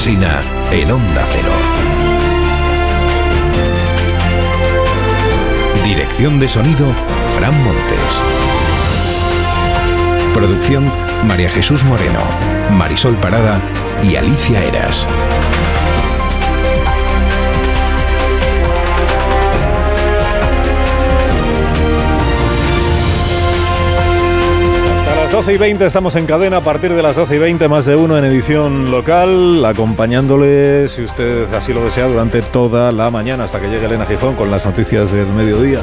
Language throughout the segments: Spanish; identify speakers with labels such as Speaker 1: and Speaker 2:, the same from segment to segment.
Speaker 1: Alsina en Onda Cero. Dirección de sonido, Fran Montes. Producción, María Jesús Moreno, Marisol Parada y Alicia Eras.
Speaker 2: 12 y 20 estamos en cadena, a partir de las 12 y 20 más de uno en edición local, acompañándole, si usted así lo desea, durante toda la mañana hasta que llegue Elena Gijón con las noticias del mediodía.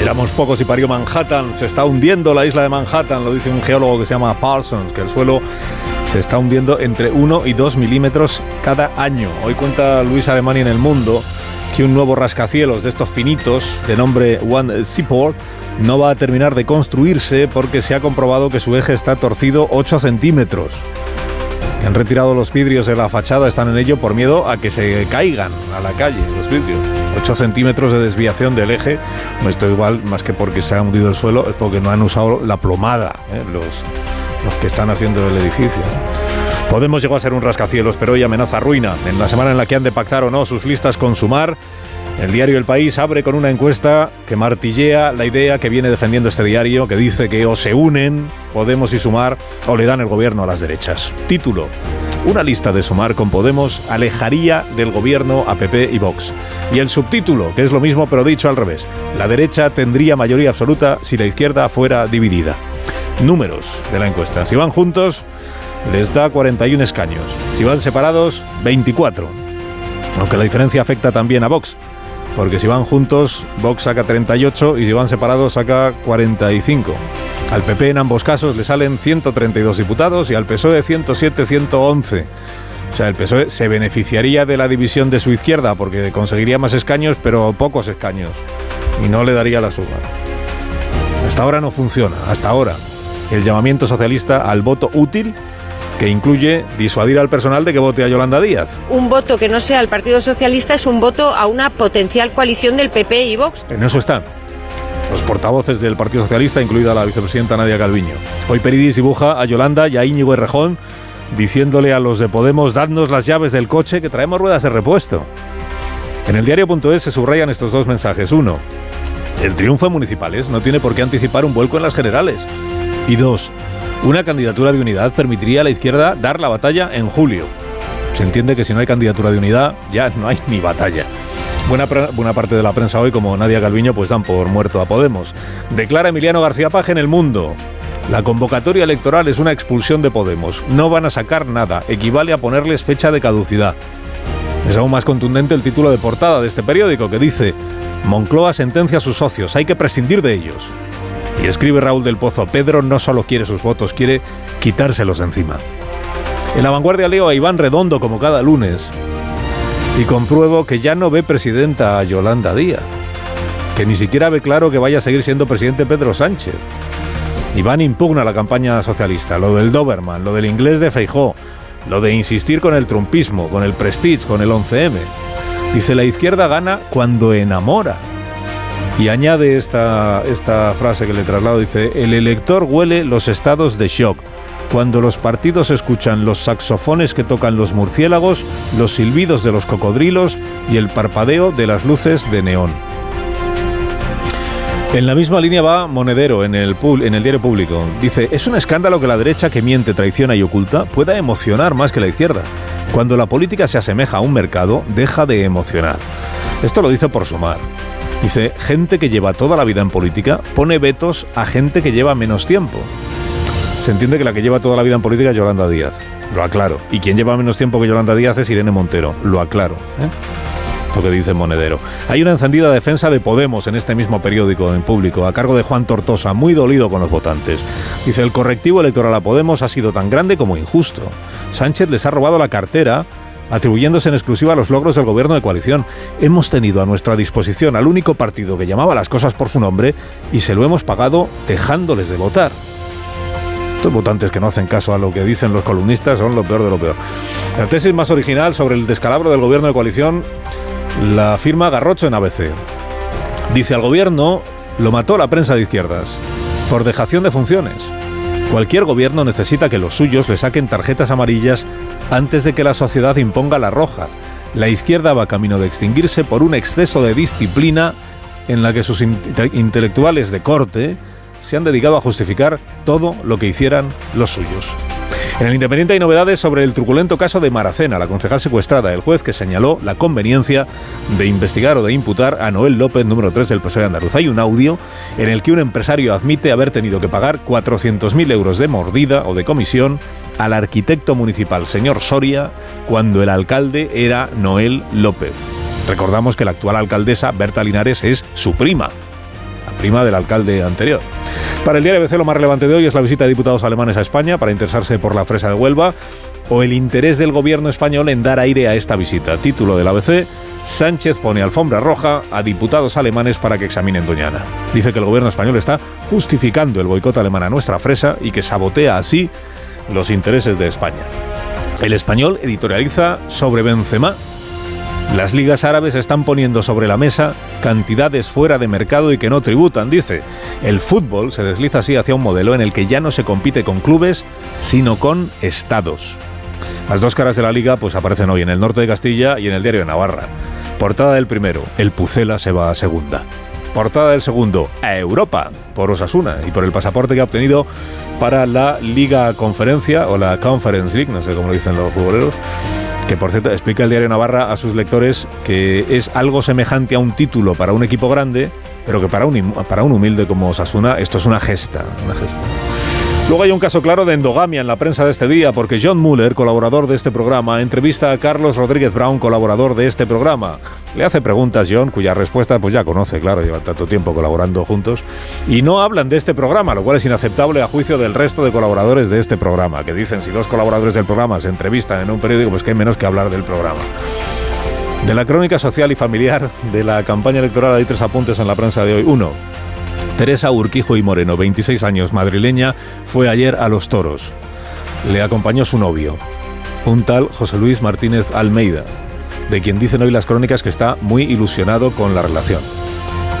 Speaker 2: Éramos pocos y parió Manhattan, se está hundiendo la isla de Manhattan, lo dice un geólogo que se llama Parsons, que el suelo se está hundiendo entre 1 y 2 milímetros cada año. Hoy cuenta Luis Alemani en El Mundo que un nuevo rascacielos de estos finitos, de nombre One Seaport, no va a terminar de construirse porque se ha comprobado que su eje está torcido 8 centímetros. Han retirado los vidrios de la fachada, están en ello por miedo a que se caigan a la calle los vidrios. 8 centímetros de desviación del eje, esto igual, más que porque se ha hundido el suelo, es porque no han usado la plomada ¿eh? los, los que están haciendo el edificio. Podemos llegó a ser un rascacielos, pero hoy amenaza ruina. En la semana en la que han de pactar o no sus listas con Sumar, el diario El País abre con una encuesta que martillea la idea que viene defendiendo este diario, que dice que o se unen Podemos y Sumar o le dan el gobierno a las derechas. Título. Una lista de Sumar con Podemos alejaría del gobierno a PP y Vox. Y el subtítulo, que es lo mismo pero dicho al revés. La derecha tendría mayoría absoluta si la izquierda fuera dividida. Números de la encuesta. Si van juntos, les da 41 escaños. Si van separados, 24. Aunque la diferencia afecta también a Vox, porque si van juntos, Vox saca 38 y si van separados saca 45. Al PP en ambos casos le salen 132 diputados y al PSOE 107, 111. O sea, el PSOE se beneficiaría de la división de su izquierda porque conseguiría más escaños, pero pocos escaños. Y no le daría la suma. Hasta ahora no funciona, hasta ahora. El llamamiento socialista al voto útil que incluye disuadir al personal de que vote a Yolanda Díaz.
Speaker 3: Un voto que no sea el Partido Socialista es un voto a una potencial coalición del PP y Vox.
Speaker 2: En eso están los portavoces del Partido Socialista, incluida la vicepresidenta Nadia Calviño. Hoy Peridis dibuja a Yolanda y a Íñigo Errejón diciéndole a los de Podemos, dadnos las llaves del coche que traemos ruedas de repuesto. En el diario.es se subrayan estos dos mensajes. Uno, el triunfo en municipales no tiene por qué anticipar un vuelco en las generales. Y dos, una candidatura de unidad permitiría a la izquierda dar la batalla en julio. Se entiende que si no hay candidatura de unidad, ya no hay ni batalla. Buena, parte de la prensa hoy, como Nadia Calviño, pues dan por muerto a Podemos. Declara Emiliano García Paje en El Mundo. La convocatoria electoral es una expulsión de Podemos. No van a sacar nada. Equivale a ponerles fecha de caducidad. Es aún más contundente el título de portada de este periódico que dice Moncloa sentencia a sus socios. Hay que prescindir de ellos. Y escribe Raúl del Pozo, Pedro no solo quiere sus votos, quiere quitárselos de encima. En la vanguardia leo a Iván Redondo como cada lunes y compruebo que ya no ve presidenta a Yolanda Díaz, que ni siquiera ve claro que vaya a seguir siendo presidente Pedro Sánchez. Iván impugna la campaña socialista, lo del Doberman, lo del inglés de Feijó, lo de insistir con el trumpismo, con el prestige, con el 11M. Dice, la izquierda gana cuando enamora. Y añade esta, esta frase que le traslado, dice, el elector huele los estados de shock. Cuando los partidos escuchan los saxofones que tocan los murciélagos, los silbidos de los cocodrilos y el parpadeo de las luces de neón. En la misma línea va Monedero en el, en el diario público. Dice, es un escándalo que la derecha que miente, traiciona y oculta pueda emocionar más que la izquierda. Cuando la política se asemeja a un mercado, deja de emocionar. Esto lo dice por sumar. Dice, gente que lleva toda la vida en política pone vetos a gente que lleva menos tiempo. Se entiende que la que lleva toda la vida en política es Yolanda Díaz. Lo aclaro. Y quien lleva menos tiempo que Yolanda Díaz es Irene Montero. Lo aclaro. ¿eh? Lo que dice Monedero. Hay una encendida defensa de Podemos en este mismo periódico en público, a cargo de Juan Tortosa, muy dolido con los votantes. Dice, el correctivo electoral a Podemos ha sido tan grande como injusto. Sánchez les ha robado la cartera atribuyéndose en exclusiva los logros del gobierno de coalición. Hemos tenido a nuestra disposición al único partido que llamaba las cosas por su nombre y se lo hemos pagado dejándoles de votar. Estos votantes que no hacen caso a lo que dicen los columnistas son lo peor de lo peor. La tesis más original sobre el descalabro del gobierno de coalición la firma Garrocho en ABC. Dice al gobierno lo mató la prensa de izquierdas por dejación de funciones. Cualquier gobierno necesita que los suyos le saquen tarjetas amarillas antes de que la sociedad imponga la roja. La izquierda va camino de extinguirse por un exceso de disciplina en la que sus intelectuales de corte se han dedicado a justificar todo lo que hicieran los suyos. En el Independiente hay novedades sobre el truculento caso de Maracena, la concejal secuestrada, el juez que señaló la conveniencia de investigar o de imputar a Noel López, número 3 del PSOE andaluz. Hay un audio en el que un empresario admite haber tenido que pagar 400.000 euros de mordida o de comisión al arquitecto municipal, señor Soria, cuando el alcalde era Noel López. Recordamos que la actual alcaldesa, Berta Linares, es su prima, la prima del alcalde anterior. Para el diario ABC lo más relevante de hoy es la visita de diputados alemanes a España para interesarse por la fresa de Huelva o el interés del gobierno español en dar aire a esta visita. Título del ABC, Sánchez pone alfombra roja a diputados alemanes para que examinen Doñana. Dice que el gobierno español está justificando el boicot alemán a nuestra fresa y que sabotea así los intereses de España. El español editorializa sobre Benzema las ligas árabes están poniendo sobre la mesa cantidades fuera de mercado y que no tributan, dice. El fútbol se desliza así hacia un modelo en el que ya no se compite con clubes, sino con estados. Las dos caras de la liga pues aparecen hoy en el norte de Castilla y en el diario de Navarra. Portada del primero, el Pucela se va a segunda. Portada del segundo, a Europa, por Osasuna y por el pasaporte que ha obtenido para la Liga Conferencia o la Conference League, no sé cómo lo dicen los futboleros que por cierto explica el diario Navarra a sus lectores que es algo semejante a un título para un equipo grande, pero que para un, para un humilde como Osasuna esto es una gesta, una gesta. Luego hay un caso claro de endogamia en la prensa de este día, porque John Muller, colaborador de este programa, entrevista a Carlos Rodríguez Brown, colaborador de este programa. Le hace preguntas John, cuya respuesta pues ya conoce, claro, lleva tanto tiempo colaborando juntos, y no hablan de este programa, lo cual es inaceptable a juicio del resto de colaboradores de este programa, que dicen si dos colaboradores del programa se entrevistan en un periódico, pues que hay menos que hablar del programa. De la crónica social y familiar de la campaña electoral hay tres apuntes en la prensa de hoy. Uno, Teresa Urquijo y Moreno, 26 años, madrileña, fue ayer a Los Toros. Le acompañó su novio, un tal José Luis Martínez Almeida, de quien dicen hoy las crónicas que está muy ilusionado con la relación.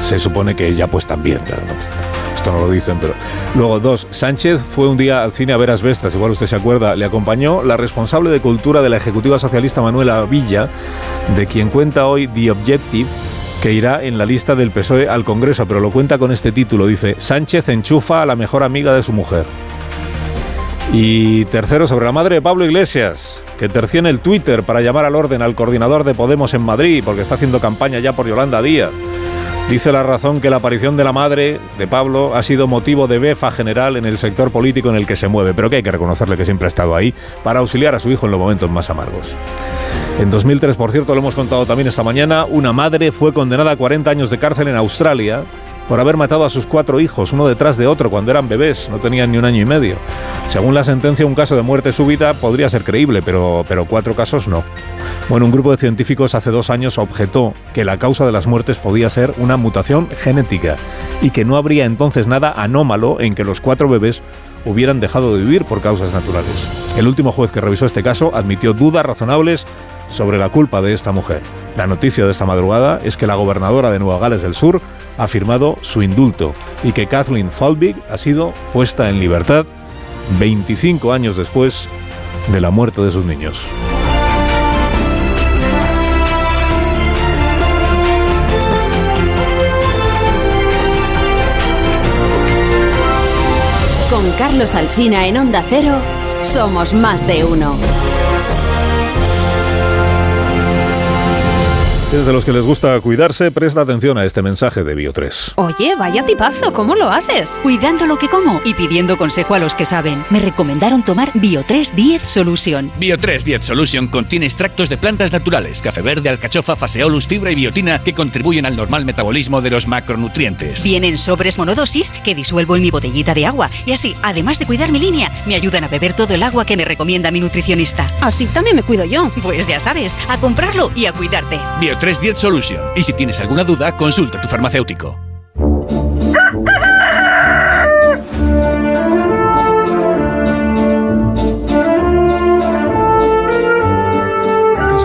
Speaker 2: Se supone que ella pues también. Esto no lo dicen, pero... Luego, dos, Sánchez fue un día al cine a ver Asbestas, igual usted se acuerda, le acompañó la responsable de cultura de la Ejecutiva Socialista Manuela Villa, de quien cuenta hoy The Objective, que irá en la lista del PSOE al Congreso, pero lo cuenta con este título. Dice, Sánchez enchufa a la mejor amiga de su mujer. Y tercero, sobre la madre de Pablo Iglesias, que terció el Twitter para llamar al orden al coordinador de Podemos en Madrid, porque está haciendo campaña ya por Yolanda Díaz. Dice la razón que la aparición de la madre de Pablo ha sido motivo de befa general en el sector político en el que se mueve, pero que hay que reconocerle que siempre ha estado ahí para auxiliar a su hijo en los momentos más amargos. En 2003, por cierto, lo hemos contado también esta mañana, una madre fue condenada a 40 años de cárcel en Australia por haber matado a sus cuatro hijos, uno detrás de otro, cuando eran bebés, no tenían ni un año y medio. Según la sentencia, un caso de muerte súbita podría ser creíble, pero, pero cuatro casos no. Bueno, un grupo de científicos hace dos años objetó que la causa de las muertes podía ser una mutación genética y que no habría entonces nada anómalo en que los cuatro bebés hubieran dejado de vivir por causas naturales. El último juez que revisó este caso admitió dudas razonables sobre la culpa de esta mujer. La noticia de esta madrugada es que la gobernadora de Nueva Gales del Sur ha firmado su indulto y que Kathleen Falbig ha sido puesta en libertad 25 años después de la muerte de sus niños.
Speaker 4: Con Carlos Alsina en Onda Cero, somos más de uno.
Speaker 2: Si eres de los que les gusta cuidarse, presta atención a este mensaje de Bio3.
Speaker 5: Oye, vaya tipazo, ¿cómo lo haces?
Speaker 4: Cuidando lo que como y pidiendo consejo a los que saben. Me recomendaron tomar Bio3 10 Solution.
Speaker 6: Bio3 10 Solution contiene extractos de plantas naturales, café verde, alcachofa, faseolus, fibra y biotina que contribuyen al normal metabolismo de los macronutrientes.
Speaker 4: Vienen sobres monodosis que disuelvo en mi botellita de agua y así, además de cuidar mi línea, me ayudan a beber todo el agua que me recomienda mi nutricionista.
Speaker 5: Así también me cuido yo.
Speaker 4: Pues ya sabes, a comprarlo y a cuidarte.
Speaker 6: Bio 310 Solution. Y si tienes alguna duda, consulta a tu farmacéutico.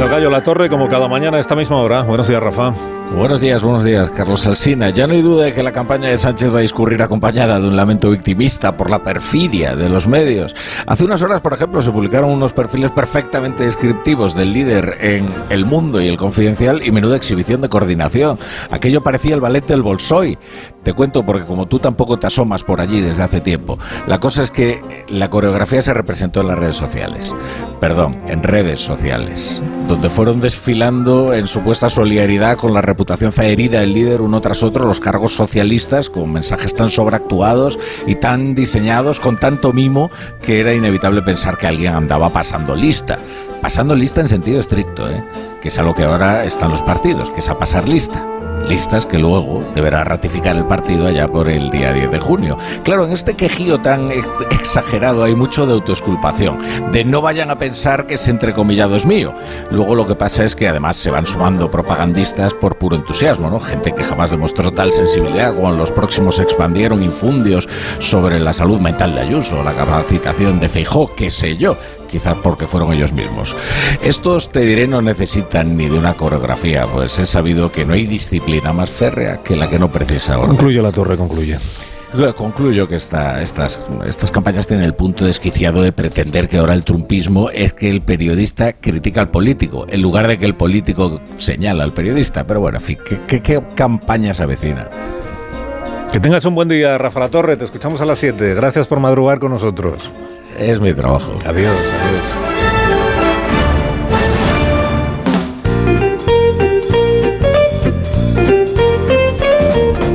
Speaker 2: el gallo La Torre como cada mañana a esta misma hora. Buenos días, Rafa.
Speaker 7: Buenos días, buenos días, Carlos Alsina. Ya no hay duda de que la campaña de Sánchez va a discurrir acompañada de un lamento victimista por la perfidia de los medios. Hace unas horas, por ejemplo, se publicaron unos perfiles perfectamente descriptivos del líder en El Mundo y El Confidencial y menuda exhibición de coordinación. Aquello parecía el ballet del Bolsoy. Te cuento porque como tú tampoco te asomas por allí desde hace tiempo, la cosa es que la coreografía se representó en las redes sociales. Perdón, en redes sociales, donde fueron desfilando en supuesta solidaridad con la reputación zaherida del líder uno tras otro los cargos socialistas con mensajes tan sobreactuados y tan diseñados con tanto mimo que era inevitable pensar que alguien andaba pasando lista. Pasando lista en sentido estricto, ¿eh? que es a lo que ahora están los partidos, que es a pasar lista listas que luego deberá ratificar el partido allá por el día 10 de junio. Claro, en este quejío tan exagerado hay mucho de autoesculpación, de no vayan a pensar que ese entrecomillado es mío. Luego lo que pasa es que además se van sumando propagandistas por puro entusiasmo, ¿no? Gente que jamás demostró tal sensibilidad cuando los próximos expandieron infundios sobre la salud mental de Ayuso, la capacitación de Feijó, qué sé yo quizás porque fueron ellos mismos. Estos, te diré, no necesitan ni de una coreografía, pues he sabido que no hay disciplina más férrea que la que no precisa ahora.
Speaker 2: Concluye la torre, concluye.
Speaker 7: Concluyo que esta, estas, estas campañas tienen el punto desquiciado de pretender que ahora el trumpismo es que el periodista critica al político, en lugar de que el político señala al periodista. Pero bueno, en fin, ¿qué, qué, campaña se avecina?
Speaker 2: Que tengas un buen día, Rafa La Torre. Te escuchamos a las 7. Gracias por madrugar con nosotros.
Speaker 7: Es mi trabajo.
Speaker 2: Adiós, adiós.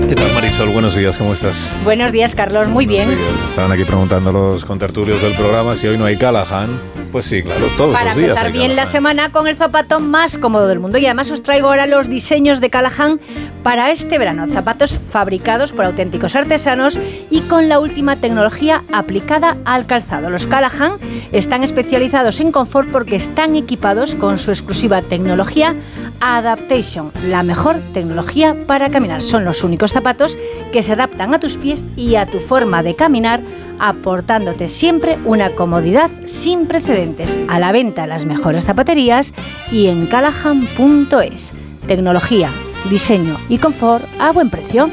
Speaker 2: ¿Qué tal, Marisol? Buenos días, ¿cómo estás?
Speaker 5: Buenos días, Carlos. Muy bien.
Speaker 2: Estaban aquí preguntando los contertulios del programa si hoy no hay Callahan. Pues sí, claro, todos
Speaker 5: Para
Speaker 2: los días.
Speaker 5: empezar bien la semana con el zapato más cómodo del mundo. Y además os traigo ahora los diseños de Callahan para este verano. Zapatos fabricados por auténticos artesanos y con la última tecnología aplicada al calzado. Los Callahan están especializados en confort porque están equipados con su exclusiva tecnología Adaptation, la mejor tecnología para caminar. Son los únicos zapatos que se adaptan a tus pies y a tu forma de caminar aportándote siempre una comodidad sin precedentes. A la venta las mejores zapaterías y en callahan.es. Tecnología, diseño y confort a buen precio.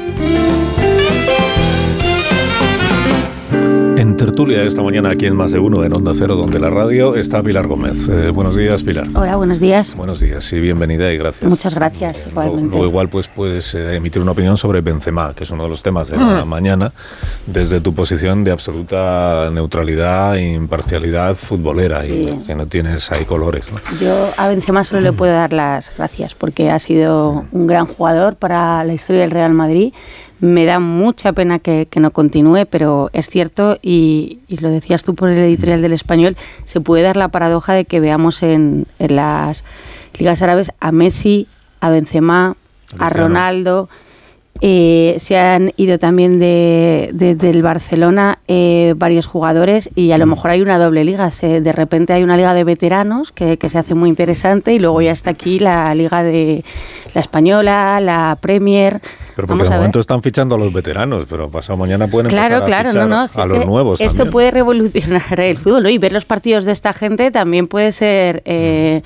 Speaker 2: En tertulia esta mañana aquí en Más de Uno en Onda Cero, donde la radio está Pilar Gómez. Eh, buenos días, Pilar.
Speaker 8: Hola, buenos días.
Speaker 2: Buenos días y bienvenida y gracias.
Speaker 8: Muchas gracias, igualmente.
Speaker 2: Luego igual pues puedes eh, emitir una opinión sobre Benzema, que es uno de los temas de la mañana, desde tu posición de absoluta neutralidad e imparcialidad futbolera y que no tienes ahí colores. ¿no?
Speaker 8: Yo a Benzema solo le puedo dar las gracias porque ha sido un gran jugador para la historia del Real Madrid. Me da mucha pena que, que no continúe, pero es cierto, y, y lo decías tú por el editorial del español, se puede dar la paradoja de que veamos en, en las ligas árabes a Messi, a Benzema, a. Ronaldo. Eh, se han ido también de, de- del Barcelona eh, varios jugadores y a lo mejor hay una doble liga. Se- de repente hay una liga de veteranos que, que se hace muy interesante y luego ya está aquí la liga de la española, la Premier.
Speaker 2: Pero porque
Speaker 8: Vamos
Speaker 2: de
Speaker 8: a ver.
Speaker 2: momento están fichando a los veteranos, pero pasado mañana pueden
Speaker 8: Claro,
Speaker 2: empezar a
Speaker 8: claro,
Speaker 2: fichar
Speaker 8: no, no. si
Speaker 2: a
Speaker 8: es
Speaker 2: los nuevos
Speaker 8: Esto
Speaker 2: también.
Speaker 8: puede revolucionar el fútbol, ¿no? Y ver los partidos de esta gente también puede ser eh,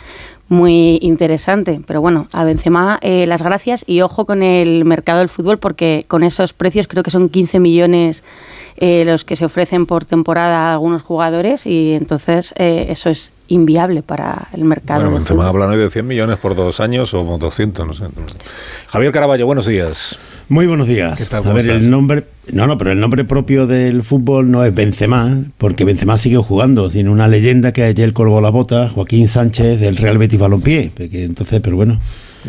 Speaker 8: muy interesante. Pero bueno, a Benzema eh, las gracias y ojo con el mercado del fútbol porque con esos precios creo que son 15 millones eh, los que se ofrecen por temporada a algunos jugadores y entonces eh, eso es inviable para el mercado.
Speaker 2: Bueno, Benzema hoy de 100 millones por dos años o 200, no sé. Javier Caraballo, buenos días.
Speaker 9: Muy buenos días.
Speaker 2: ¿Qué tal?
Speaker 9: A
Speaker 2: ¿Cómo
Speaker 9: ver,
Speaker 2: estás?
Speaker 9: el nombre. No, no, pero el nombre propio del fútbol no es Benzema, porque Benzema sigue jugando. Tiene una leyenda que ayer colgó la bota, Joaquín Sánchez del Real Betis Balompié. porque entonces, pero bueno.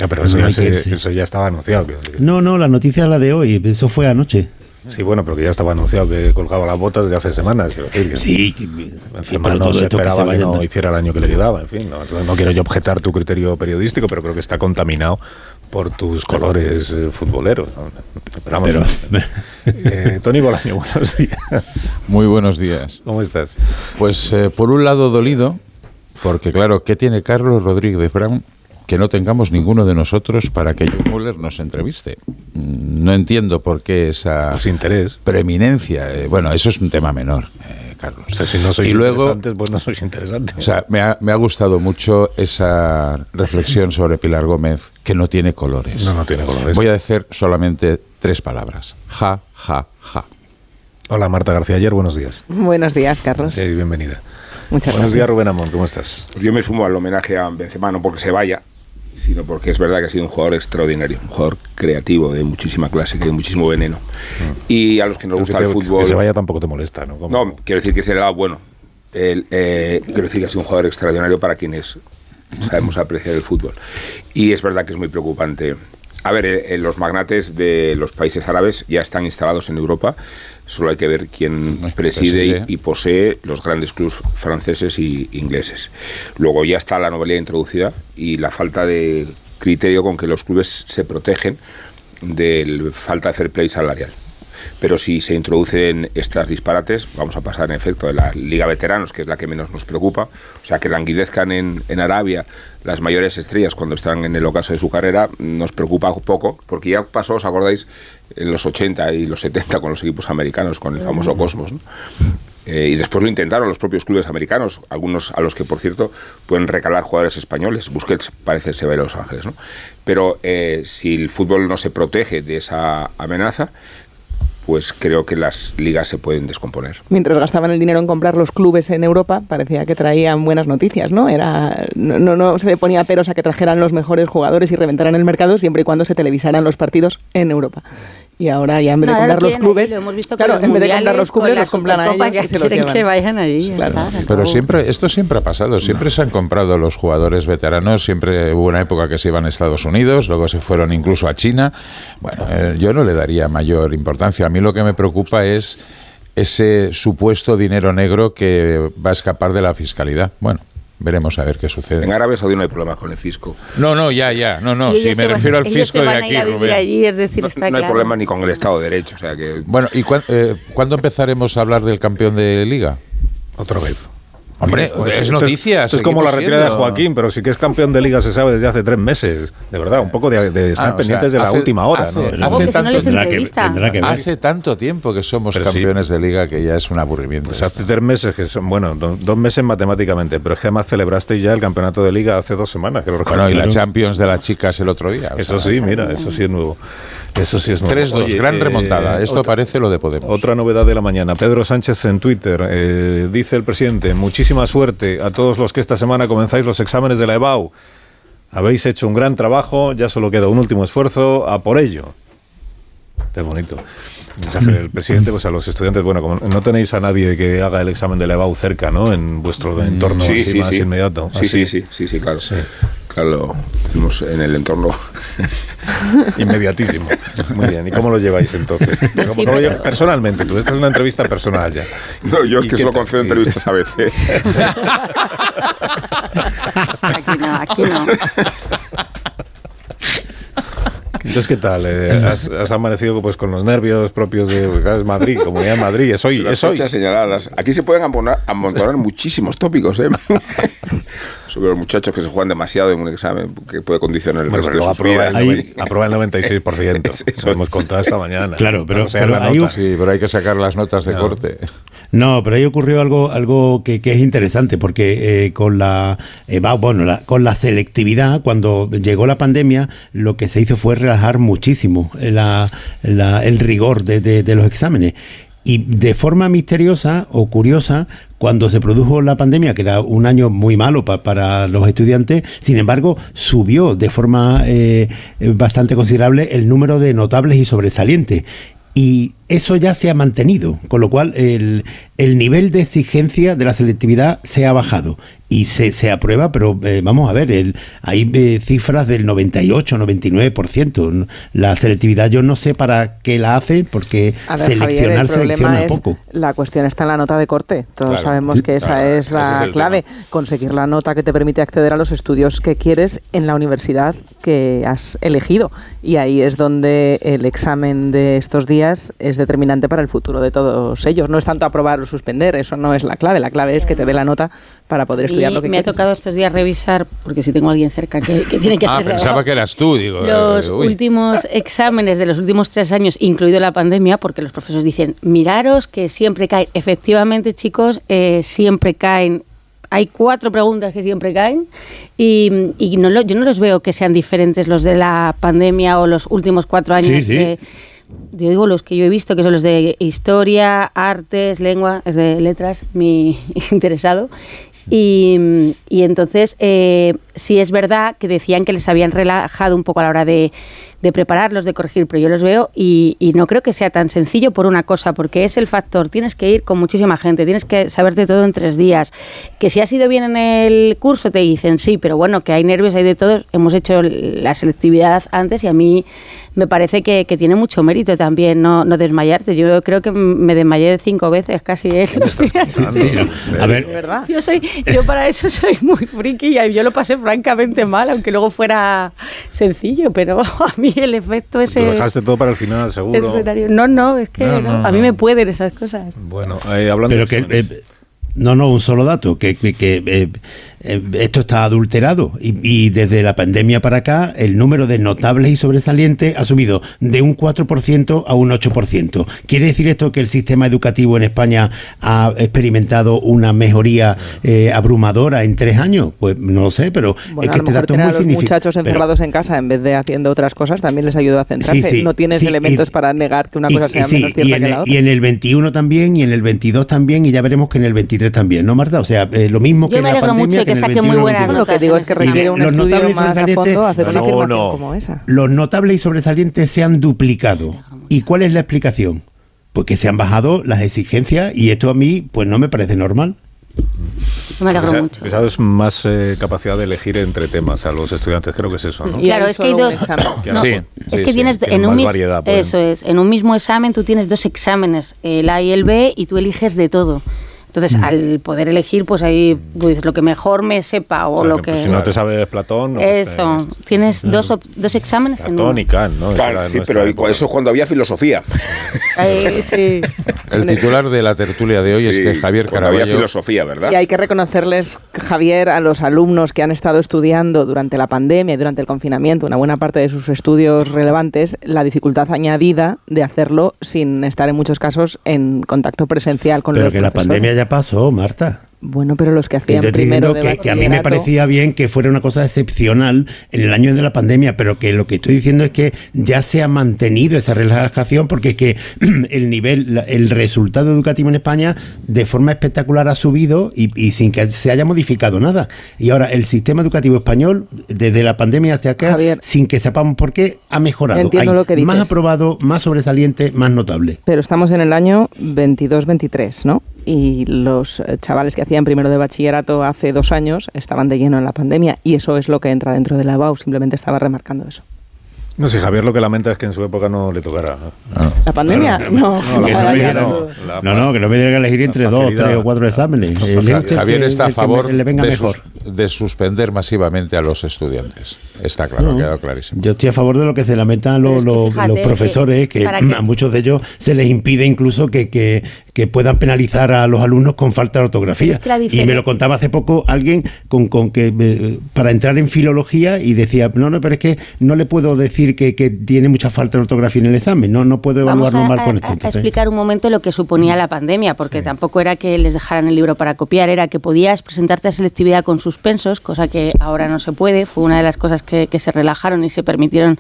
Speaker 2: Pero eso,
Speaker 9: no
Speaker 2: ya,
Speaker 9: que
Speaker 2: se- eso ya estaba anunciado.
Speaker 9: No, no, la noticia es la de hoy, eso fue anoche.
Speaker 2: Sí, bueno, pero que ya estaba anunciado que colgaba las botas desde hace semanas. Quiero decir, que
Speaker 9: Sí, que-
Speaker 2: Benzema
Speaker 9: sí, pero
Speaker 2: no se
Speaker 9: esto que
Speaker 2: esperaba
Speaker 9: se
Speaker 2: que, no hiciera el año que le quedaba. En fin, no, no quiero yo objetar tu criterio periodístico, pero creo que está contaminado por tus colores eh, futboleros. ¿no? Pero vamos,
Speaker 9: Pero-
Speaker 2: eh, Tony Bolaño, buenos días.
Speaker 10: Muy buenos días.
Speaker 2: ¿Cómo estás?
Speaker 10: Pues eh, por un lado dolido, porque claro, ¿qué tiene Carlos Rodríguez Brown que no tengamos ninguno de nosotros para que John Muller nos entreviste? Mm, No entiendo por qué esa
Speaker 2: Pues interés.
Speaker 10: preeminencia. eh, bueno, eso es un tema menor. Carlos.
Speaker 2: O sea, si no soy
Speaker 10: y luego,
Speaker 2: interesante, pues no sois interesante.
Speaker 10: o sea, me ha, me ha gustado mucho esa reflexión sobre Pilar Gómez, que no tiene colores.
Speaker 2: No, no tiene colores.
Speaker 10: Voy a decir solamente tres palabras. Ja, ja, ja.
Speaker 2: Hola Marta García Ayer, buenos días.
Speaker 11: Buenos días, Carlos.
Speaker 2: Sí, bienvenida.
Speaker 11: Muchas
Speaker 2: buenos
Speaker 11: gracias.
Speaker 2: días Rubén Amón, ¿cómo estás?
Speaker 12: Pues yo me sumo al homenaje a Benzema, no porque se vaya, sino porque es verdad que ha sido un jugador extraordinario, un jugador creativo, de muchísima clase, que de muchísimo veneno. Y a los que nos
Speaker 2: Creo que
Speaker 12: gusta el fútbol...
Speaker 2: Que se vaya tampoco te molesta, ¿no?
Speaker 12: No, quiero decir que lado bueno. El, eh, quiero decir que ha sido un jugador extraordinario para quienes sabemos apreciar el fútbol. Y es verdad que es muy preocupante. A ver, eh, eh, los magnates de los países árabes ya están instalados en Europa. Solo hay que ver quién preside y, posee los grandes clubes franceses y ingleses. Luego ya está la novedad introducida y la falta de criterio con que los clubes se protegen de falta de fair play salarial. Pero si se introducen estas disparates, vamos a pasar en efecto de la Liga Veteranos, que es la que menos nos preocupa, o sea, que languidezcan en, en Arabia las mayores estrellas cuando están en el ocaso de su carrera, nos preocupa poco, porque ya pasó, ¿os acordáis? En los 80 y los 70 con los equipos americanos, con el famoso Cosmos, ¿no? Eh, y después lo intentaron los propios clubes americanos, algunos a los que, por cierto, pueden recalar jugadores españoles. Busquets parece se va a Los Ángeles, ¿no? Pero eh, si el fútbol no se protege de esa amenaza, pues creo que las ligas se pueden descomponer.
Speaker 11: Mientras gastaban el dinero en comprar los clubes en Europa, parecía que traían buenas noticias, ¿no? Era, no, no, se le ponía peros a que trajeran los mejores jugadores y reventaran el mercado siempre y cuando se televisaran los partidos en Europa. Y ahora ya en vez de
Speaker 8: No,
Speaker 11: comprar
Speaker 8: lo
Speaker 11: los clubes,
Speaker 8: allí, lo hemos visto con
Speaker 11: claro,
Speaker 8: los
Speaker 11: en vez de comprar
Speaker 8: mundiales,
Speaker 11: los clubes, los compran a ellos
Speaker 8: ya
Speaker 11: y se los llevan.
Speaker 8: que vayan allí,
Speaker 11: Claro.
Speaker 10: Pero siempre, esto siempre ha pasado, siempre se han comprado los jugadores veteranos, siempre hubo una época que se iban a Estados Unidos, luego se fueron incluso a China. Bueno, eh, yo no le daría mayor importancia. A mí lo que me preocupa es ese supuesto dinero negro que va a escapar de la fiscalidad. Bueno, veremos a ver qué sucede.
Speaker 12: En Arabia Saudí no hay problemas con el fisco.
Speaker 10: No, no, ya, ya, no, no, si me
Speaker 8: van-
Speaker 10: refiero al fisco de aquí, Rubén.
Speaker 8: allí, es decir,
Speaker 12: No,
Speaker 8: está
Speaker 12: no hay
Speaker 8: claro.
Speaker 12: problema ni con el Estado de Derecho, o sea que...
Speaker 10: Bueno, ¿y cuán- eh, cuándo empezaremos a hablar del campeón de liga?
Speaker 2: Otra vez.
Speaker 10: Hombre,
Speaker 2: Pues
Speaker 10: es
Speaker 2: esto
Speaker 10: noticia.
Speaker 2: Esto es como la retirada de Joaquín, pero sí que es campeón de liga, se sabe desde hace tres meses. De verdad, un poco de, de estar
Speaker 10: Ah, o sea,
Speaker 2: pendientes de la
Speaker 10: hace-
Speaker 2: última hora.
Speaker 10: hace- tanto-
Speaker 8: les
Speaker 9: Tendrá que,
Speaker 8: entrevista.
Speaker 9: tendrá que ver.
Speaker 10: Hace tanto tiempo que somos
Speaker 2: Pero sí.
Speaker 10: campeones de liga que ya es un aburrimiento.
Speaker 2: Pues hace tres meses, que son, bueno, do- dos meses matemáticamente, pero es que además celebrasteis ya el campeonato de liga hace dos semanas, que lo
Speaker 10: Bueno, y la. Champions de las chicas el otro día.
Speaker 2: Eso
Speaker 10: sea,
Speaker 2: sí, mira, eso sí es nuevo. Eso sí es nuevo.
Speaker 10: 3-2,
Speaker 2: Oye,
Speaker 10: gran
Speaker 2: eh,
Speaker 10: remontada. Esto
Speaker 2: otra-
Speaker 10: parece lo de Podemos.
Speaker 2: Otra novedad de la mañana. Pedro Sánchez en Twitter eh, dice el presidente: Muchísima suerte a todos los que esta semana comenzáis los exámenes de la EBAU. Habéis hecho un gran trabajo, ya solo queda un último esfuerzo, a por ello. Qué bonito. Mensaje del presidente, pues a los estudiantes, bueno, como no tenéis a nadie que haga el examen de la EBAU cerca, ¿no? En vuestro entorno
Speaker 12: Sí,
Speaker 2: así
Speaker 12: sí,
Speaker 2: más
Speaker 12: sí.
Speaker 2: inmediato.
Speaker 12: Sí,
Speaker 2: Así.
Speaker 12: sí, sí, sí, sí, claro. Claro, tenemos en el entorno.
Speaker 2: Inmediatísimo. Muy bien. ¿Y cómo lo lleváis entonces? ¿Cómo-
Speaker 8: Sí,
Speaker 2: cómo lo
Speaker 8: pero-
Speaker 2: lleváis? Personalmente, tú, esta es una entrevista personal ya.
Speaker 12: No, yo es
Speaker 2: ¿Y
Speaker 12: que solo concedo entrevistas a veces.
Speaker 8: Aquí no, aquí no.
Speaker 2: Entonces, ¿qué tal? Eh, has, has amanecido pues con los nervios propios de pues, es Madrid, Comunidad de Madrid, es hoy,
Speaker 12: Las
Speaker 2: es hoy.
Speaker 12: señaladas. Aquí se pueden amonar- amontonar muchísimos tópicos, ¿eh? Sobre los muchachos que se juegan demasiado en un examen que puede condicionar el
Speaker 2: Bueno,
Speaker 12: resto
Speaker 2: pero
Speaker 12: de
Speaker 2: lo
Speaker 12: sus
Speaker 2: aprueba el,
Speaker 12: vidas.
Speaker 9: Ahí-
Speaker 2: noven- aprueba el 96%. Lo hemos contado esta mañana.
Speaker 9: Claro, pero- pero hay
Speaker 2: nota.
Speaker 9: un-
Speaker 10: Sí, pero hay que sacar las notas de
Speaker 2: No.
Speaker 10: corte.
Speaker 9: No, pero ahí ocurrió algo, algo que, que es interesante, porque eh, con la eh, va- bueno, la- con la selectividad, cuando llegó la pandemia, lo que se hizo fue relajar muchísimo la- la- el rigor de, de- de los exámenes. Y de forma misteriosa o curiosa, cuando se produjo la pandemia, que era un año muy malo pa- para los estudiantes, sin embargo, subió de forma eh, bastante considerable el número de notables y sobresalientes. Y eso ya se ha mantenido, con lo cual el, el nivel de exigencia de la selectividad se ha bajado y se, se aprueba, pero eh, vamos a ver, el, hay eh, cifras del 98, 99%. La selectividad yo no sé para qué la hace, porque
Speaker 11: A ver,
Speaker 9: seleccionar
Speaker 11: el problema
Speaker 9: selecciona
Speaker 11: es
Speaker 9: poco.
Speaker 11: la cuestión está en la nota de corte. Todos
Speaker 12: Claro.
Speaker 11: sabemos
Speaker 9: Sí,
Speaker 11: que esa
Speaker 12: claro,
Speaker 11: es la
Speaker 12: es
Speaker 11: clave, conseguir la nota que te permite acceder a los estudios que quieres en la universidad que has elegido. Y ahí es donde el examen de estos días es determinante para el futuro de todos ellos. No es tanto aprobar o suspender, eso no es la clave. La clave es que te dé la nota para poder estudiar
Speaker 8: Y
Speaker 11: lo que
Speaker 8: me ha
Speaker 11: quieres.
Speaker 8: tocado estos días revisar, porque si tengo a alguien cerca que, que tiene que
Speaker 10: Ah,
Speaker 8: hacer
Speaker 10: pensaba que eras tú, digo.
Speaker 8: los
Speaker 10: eh, uy.
Speaker 8: últimos exámenes de los últimos tres años, incluido la pandemia, porque los profesores dicen, miraros que siempre caen. Efectivamente, chicos, eh, siempre caen. Hay cuatro preguntas que siempre caen y, y no lo- yo no los veo que sean diferentes los de la pandemia o los últimos cuatro años.
Speaker 9: Sí, sí.
Speaker 8: que- yo digo los que yo he visto, que son los de historia, artes, lengua, es de letras, mi interesado. Y, y entonces, eh, sí es verdad que decían que les habían relajado un poco a la hora de, de prepararlos, de corregir, pero yo los veo y, y no creo que sea tan sencillo por una cosa, porque es el factor, tienes que ir con muchísima gente, tienes que saberte todo en tres días, que si has ido bien en el curso te dicen sí, pero bueno, que hay nervios, hay de todos, hemos hecho la selectividad antes y a mí me parece que, que tiene mucho mérito también no, no desmayarte. Yo creo que me desmayé cinco veces casi. ¿eh? Los días.
Speaker 9: A ver,
Speaker 8: Yo soy, yo para eso soy muy friki y yo lo pasé francamente mal, aunque luego fuera sencillo, pero a mí el efecto ese
Speaker 2: Lo dejaste todo para el final, seguro.
Speaker 8: escenario- No, no, es que
Speaker 2: No,
Speaker 8: no,
Speaker 2: no,
Speaker 8: a mí
Speaker 2: no.
Speaker 8: me pueden esas cosas.
Speaker 2: Bueno, eh, hablando
Speaker 9: pero
Speaker 2: de
Speaker 9: que eh, no no un solo dato que, que- que, eh, esto está adulterado y, y desde la pandemia para acá el número de notables y sobresalientes ha subido de un 4% a un 8%. ¿Quiere decir esto que el sistema educativo en España ha experimentado una mejoría eh, abrumadora en tres años? Pues no lo sé, pero
Speaker 11: Bueno,
Speaker 9: es
Speaker 11: a
Speaker 9: que
Speaker 11: lo
Speaker 9: este dato es muy significativo.
Speaker 11: muchachos encerrados en casa en vez de haciendo otras cosas también les ayuda a centrarse.
Speaker 9: Sí, sí,
Speaker 11: no tienes
Speaker 9: sí,
Speaker 11: elementos
Speaker 9: y-
Speaker 11: para negar que una
Speaker 9: Y-
Speaker 11: cosa
Speaker 9: y
Speaker 11: sea
Speaker 9: sí,
Speaker 11: menos
Speaker 9: y
Speaker 11: cierta
Speaker 9: en,
Speaker 11: que la otra.
Speaker 9: y en el 21 también, y en el 22 también, y ya veremos que en el 23 también, ¿no, Marta? O sea, eh, lo mismo que
Speaker 8: Yo
Speaker 9: en
Speaker 8: me
Speaker 9: la pandemia
Speaker 8: mucho de que
Speaker 9: 21
Speaker 8: muy buenas
Speaker 9: 22.
Speaker 11: Lo que digo es que requiere un
Speaker 9: los
Speaker 11: estudio
Speaker 9: notables y
Speaker 11: más a
Speaker 9: sobresalientes-
Speaker 11: fondo hacer una
Speaker 9: No,
Speaker 11: afirmación
Speaker 9: no.
Speaker 11: como esa.
Speaker 9: Los notables y sobresalientes se han duplicado. ¿Y cuál es la explicación? Pues que se han bajado las exigencias y esto a mí pues no me parece normal.
Speaker 8: Me alegro mucho.
Speaker 2: quizá es más eh, capacidad de elegir entre temas a los estudiantes, creo que es eso, ¿no?
Speaker 8: Claro, es que hay dos. No,
Speaker 2: sí,
Speaker 8: es
Speaker 2: sí,
Speaker 8: que
Speaker 2: sí,
Speaker 8: tienes
Speaker 2: tienen
Speaker 8: en un
Speaker 2: más
Speaker 8: mis-
Speaker 2: variedad,
Speaker 8: eso es, en un mismo examen tú tienes dos exámenes, el A y el B, y tú eliges de todo. Entonces,
Speaker 2: Mm.
Speaker 8: al poder elegir, pues ahí pues, lo que mejor me sepa o
Speaker 2: Claro,
Speaker 8: lo que
Speaker 2: pues si no te sabes Platón, no, pues,
Speaker 8: eso, tienes dos dos exámenes en
Speaker 2: Platón y Kant, ¿no?
Speaker 12: Claro, sí, pero
Speaker 2: época.
Speaker 12: eso es cuando había filosofía.
Speaker 8: Ahí, sí.
Speaker 10: El titular de la tertulia de hoy es que Javier
Speaker 12: cuando había
Speaker 10: Caraballo
Speaker 12: filosofía, ¿verdad?
Speaker 11: Y hay que reconocerles, Javier, a los alumnos que han estado estudiando durante la pandemia y durante el confinamiento, una buena parte de sus estudios relevantes, la dificultad añadida de hacerlo sin estar en muchos casos en contacto presencial con
Speaker 9: Pero
Speaker 11: los
Speaker 9: que la pandemia ya pasó, Marta.
Speaker 11: Bueno, pero los que hacían
Speaker 9: yo estoy
Speaker 11: primero
Speaker 9: diciendo
Speaker 11: de
Speaker 9: que, que a mí me parecía bien que fuera una cosa excepcional en el año de la pandemia, pero que lo que estoy diciendo es que ya se ha mantenido esa relajación porque es que el nivel, el resultado educativo en España de forma espectacular ha subido y, y sin que se haya modificado nada. Y ahora el sistema educativo español, desde la pandemia hasta acá, sin que sepamos por qué, ha mejorado.
Speaker 11: Entiendo
Speaker 9: Hay
Speaker 11: lo que
Speaker 9: más aprobado, más sobresaliente, más notable.
Speaker 11: Pero estamos en el año 22-23, ¿no? Y los eh, chavales que hacían primero de bachillerato hace dos años estaban de lleno en la pandemia y eso es lo que entra dentro de la BAU, simplemente estaba remarcando eso.
Speaker 2: No sé, Javier lo que lamenta es que en su época no le tocara.
Speaker 11: ¿La pandemia? No.
Speaker 2: No,
Speaker 9: Que
Speaker 2: la
Speaker 9: no, me
Speaker 2: pandemia no.
Speaker 9: No, no, que no me diga que elegir entre dos, tres o cuatro exámenes. Elige el
Speaker 10: Javier
Speaker 9: que-
Speaker 10: está a favor
Speaker 9: me- le venga
Speaker 10: de,
Speaker 9: mejor.
Speaker 10: sus- de suspender masivamente a los estudiantes. Está claro,
Speaker 9: No.
Speaker 10: ha quedado clarísimo.
Speaker 9: Yo estoy a favor de lo que se lamentan los, los-
Speaker 8: fíjate
Speaker 9: los
Speaker 8: que
Speaker 9: profesores, que, a muchos de ellos se les impide incluso que, que- que puedan penalizar a los alumnos con falta de ortografía.
Speaker 8: Es
Speaker 9: y me lo contaba hace poco alguien con, con que eh, para entrar en filología y decía, no, no, pero es que no le puedo decir que, que tiene mucha falta de ortografía en el examen, no, no puedo
Speaker 8: Vamos
Speaker 9: evaluarlo
Speaker 8: a,
Speaker 9: mal con
Speaker 8: a-
Speaker 9: esto.
Speaker 8: a
Speaker 9: Entonces,
Speaker 8: explicar un momento lo que suponía la pandemia, porque tampoco era que les dejaran el libro para copiar, era que podías presentarte a selectividad con suspensos, cosa que ahora no se puede, fue una de las cosas que, que se relajaron y se permitieron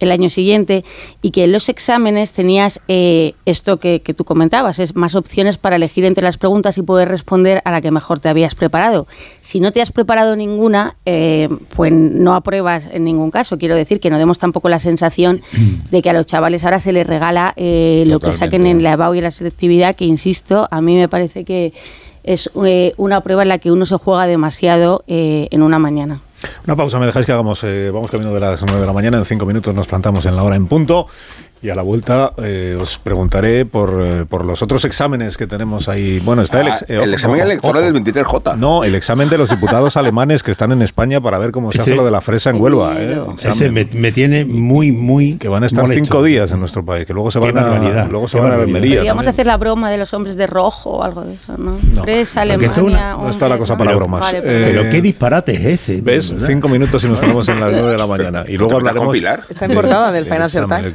Speaker 8: el año siguiente, y que en los exámenes tenías eh, esto que, que tú comentabas, es más opciones para elegir entre las preguntas y poder responder a la que mejor te habías preparado. Si no te has preparado ninguna, eh, pues no apruebas en ningún caso. Quiero decir que no demos tampoco la sensación de que a los chavales ahora se les regala eh, lo que saquen en la EBAU y en la selectividad, que insisto, a mí me parece que es eh, una prueba en la que uno se juega demasiado eh, en una mañana.
Speaker 2: Una pausa, me dejáis que hagamos, eh, vamos camino de las 9 de la mañana, en cinco minutos nos plantamos en la hora en punto Y a la vuelta eh, os preguntaré por, eh, por los otros exámenes que tenemos ahí. Bueno, está el,
Speaker 12: Ah,
Speaker 2: ex- eh,
Speaker 12: el
Speaker 2: ojo,
Speaker 12: examen
Speaker 2: ojo,
Speaker 12: electoral
Speaker 2: ojo.
Speaker 12: del 23J.
Speaker 2: No, el examen de los diputados alemanes que están en España para ver cómo se
Speaker 9: Ese-
Speaker 2: hace lo de la fresa en Huelva. ¿eh?
Speaker 9: Ese me, me tiene muy, muy.
Speaker 2: Que van a estar
Speaker 9: molesto.
Speaker 2: cinco días en nuestro país, que luego se van a, luego se van a. Almería.
Speaker 8: Podríamos hacer la broma de los hombres de rojo o algo de eso, ¿no? Fresa,
Speaker 2: porque
Speaker 8: Alemania,
Speaker 2: una- no está la cosa
Speaker 8: ¿no?
Speaker 2: para bromas.
Speaker 8: Vale,
Speaker 2: Eh.
Speaker 9: Pero qué disparate es ese.
Speaker 2: ¿Ves?
Speaker 9: ¿verdad?
Speaker 2: Cinco minutos y nos ponemos en las nueve de la mañana. Y luego
Speaker 12: ¿Te
Speaker 2: hablaremos.
Speaker 12: Pilar?
Speaker 11: Está en portada del Financial Times.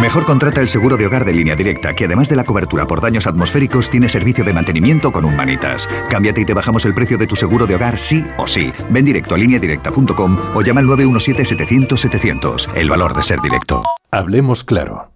Speaker 13: Mejor contrata el seguro de hogar de línea directa, que además de la cobertura por daños atmosféricos, tiene servicio de mantenimiento con un manitas. Cámbiate y te bajamos el precio de tu seguro de hogar sí o sí. Ven directo a lineadirecta.com o llama al 917-700-700. El valor de ser directo.
Speaker 14: Hablemos claro.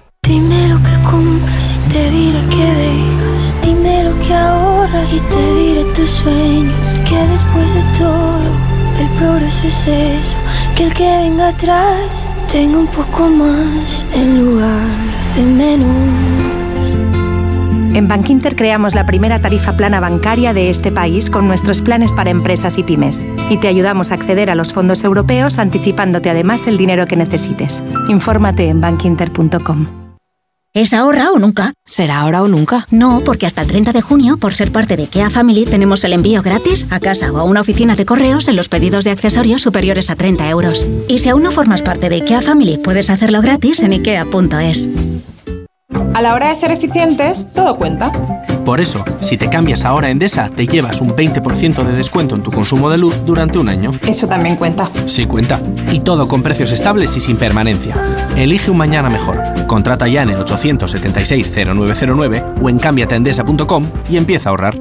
Speaker 15: Dime lo que compras y te diré que dejas. Dime lo que ahorras y te diré tus sueños. Que después de todo, el progreso es eso. Que el que venga atrás tenga un poco más en lugar de menos.
Speaker 16: En Bankinter creamos la primera tarifa plana bancaria de este país con nuestros planes para empresas y pymes. Y te ayudamos a acceder a los fondos europeos anticipándote además el dinero que necesites. Infórmate en bankinter.com.
Speaker 17: ¿Es ahora o nunca? ¿Será ahora o nunca? No, porque hasta el 30 de junio, por ser parte de IKEA Family, tenemos el envío gratis a casa o a una oficina de correos en los pedidos de accesorios superiores a 30 euros. Y si aún no formas parte de IKEA Family, puedes hacerlo gratis en ikea.es.
Speaker 18: A la hora de ser eficientes, todo cuenta.
Speaker 19: Por eso, si te cambias ahora a Endesa, te llevas un 20% de descuento en tu consumo de luz durante un año.
Speaker 18: Eso también cuenta.
Speaker 19: Sí cuenta. Y todo con precios estables y sin permanencia. Elige un mañana mejor. Contrata ya en el 876-0909 o en cambiateendesa.com y empieza a ahorrar.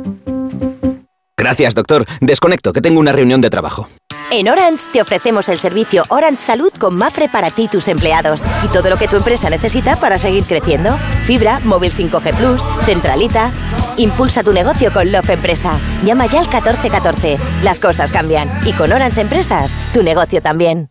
Speaker 20: Gracias, doctor. Desconecto, que tengo una reunión de trabajo.
Speaker 21: En Orange te ofrecemos el servicio Orange Salud con Mafre para ti y tus empleados y todo lo que tu empresa necesita para seguir creciendo. Fibra, móvil 5G Plus, centralita. Impulsa tu negocio con Love Empresa. Llama ya al 1414. Las cosas cambian y con Orange Empresas, tu negocio también.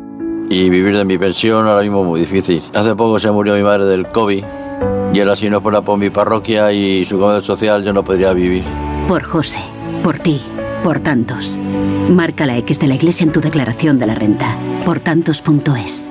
Speaker 22: Y vivir de mi pensión ahora mismo es muy difícil. Hace poco se murió mi madre del COVID y ahora si no fuera por mi parroquia y su comedor social yo no podría vivir.
Speaker 17: Por José, por ti, por tantos. Marca la X de la iglesia en tu declaración de la renta. Por tantos.es.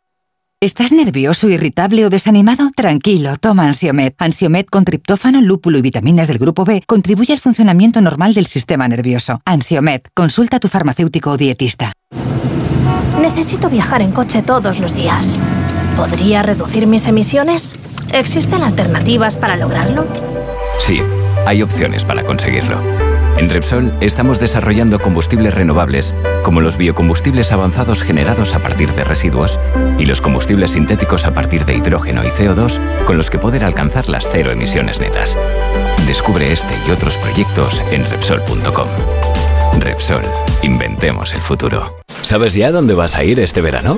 Speaker 23: ¿Estás nervioso, irritable o desanimado? Tranquilo, toma Ansiomet. Ansiomet con triptófano, lúpulo y vitaminas del grupo B contribuye al funcionamiento normal del sistema nervioso. Ansiomet, consulta a tu farmacéutico o dietista.
Speaker 24: Necesito viajar en coche todos los días. ¿Podría reducir mis emisiones?
Speaker 16: ¿Existen alternativas para lograrlo?
Speaker 25: Sí, hay opciones para conseguirlo. En Repsol estamos desarrollando combustibles renovables, como los biocombustibles avanzados generados a partir de residuos y los combustibles sintéticos a partir de hidrógeno y CO2, con los que poder alcanzar las cero emisiones netas. Descubre este y otros proyectos en Repsol.com. Repsol, inventemos el futuro.
Speaker 26: ¿Sabes ya dónde vas a ir este verano?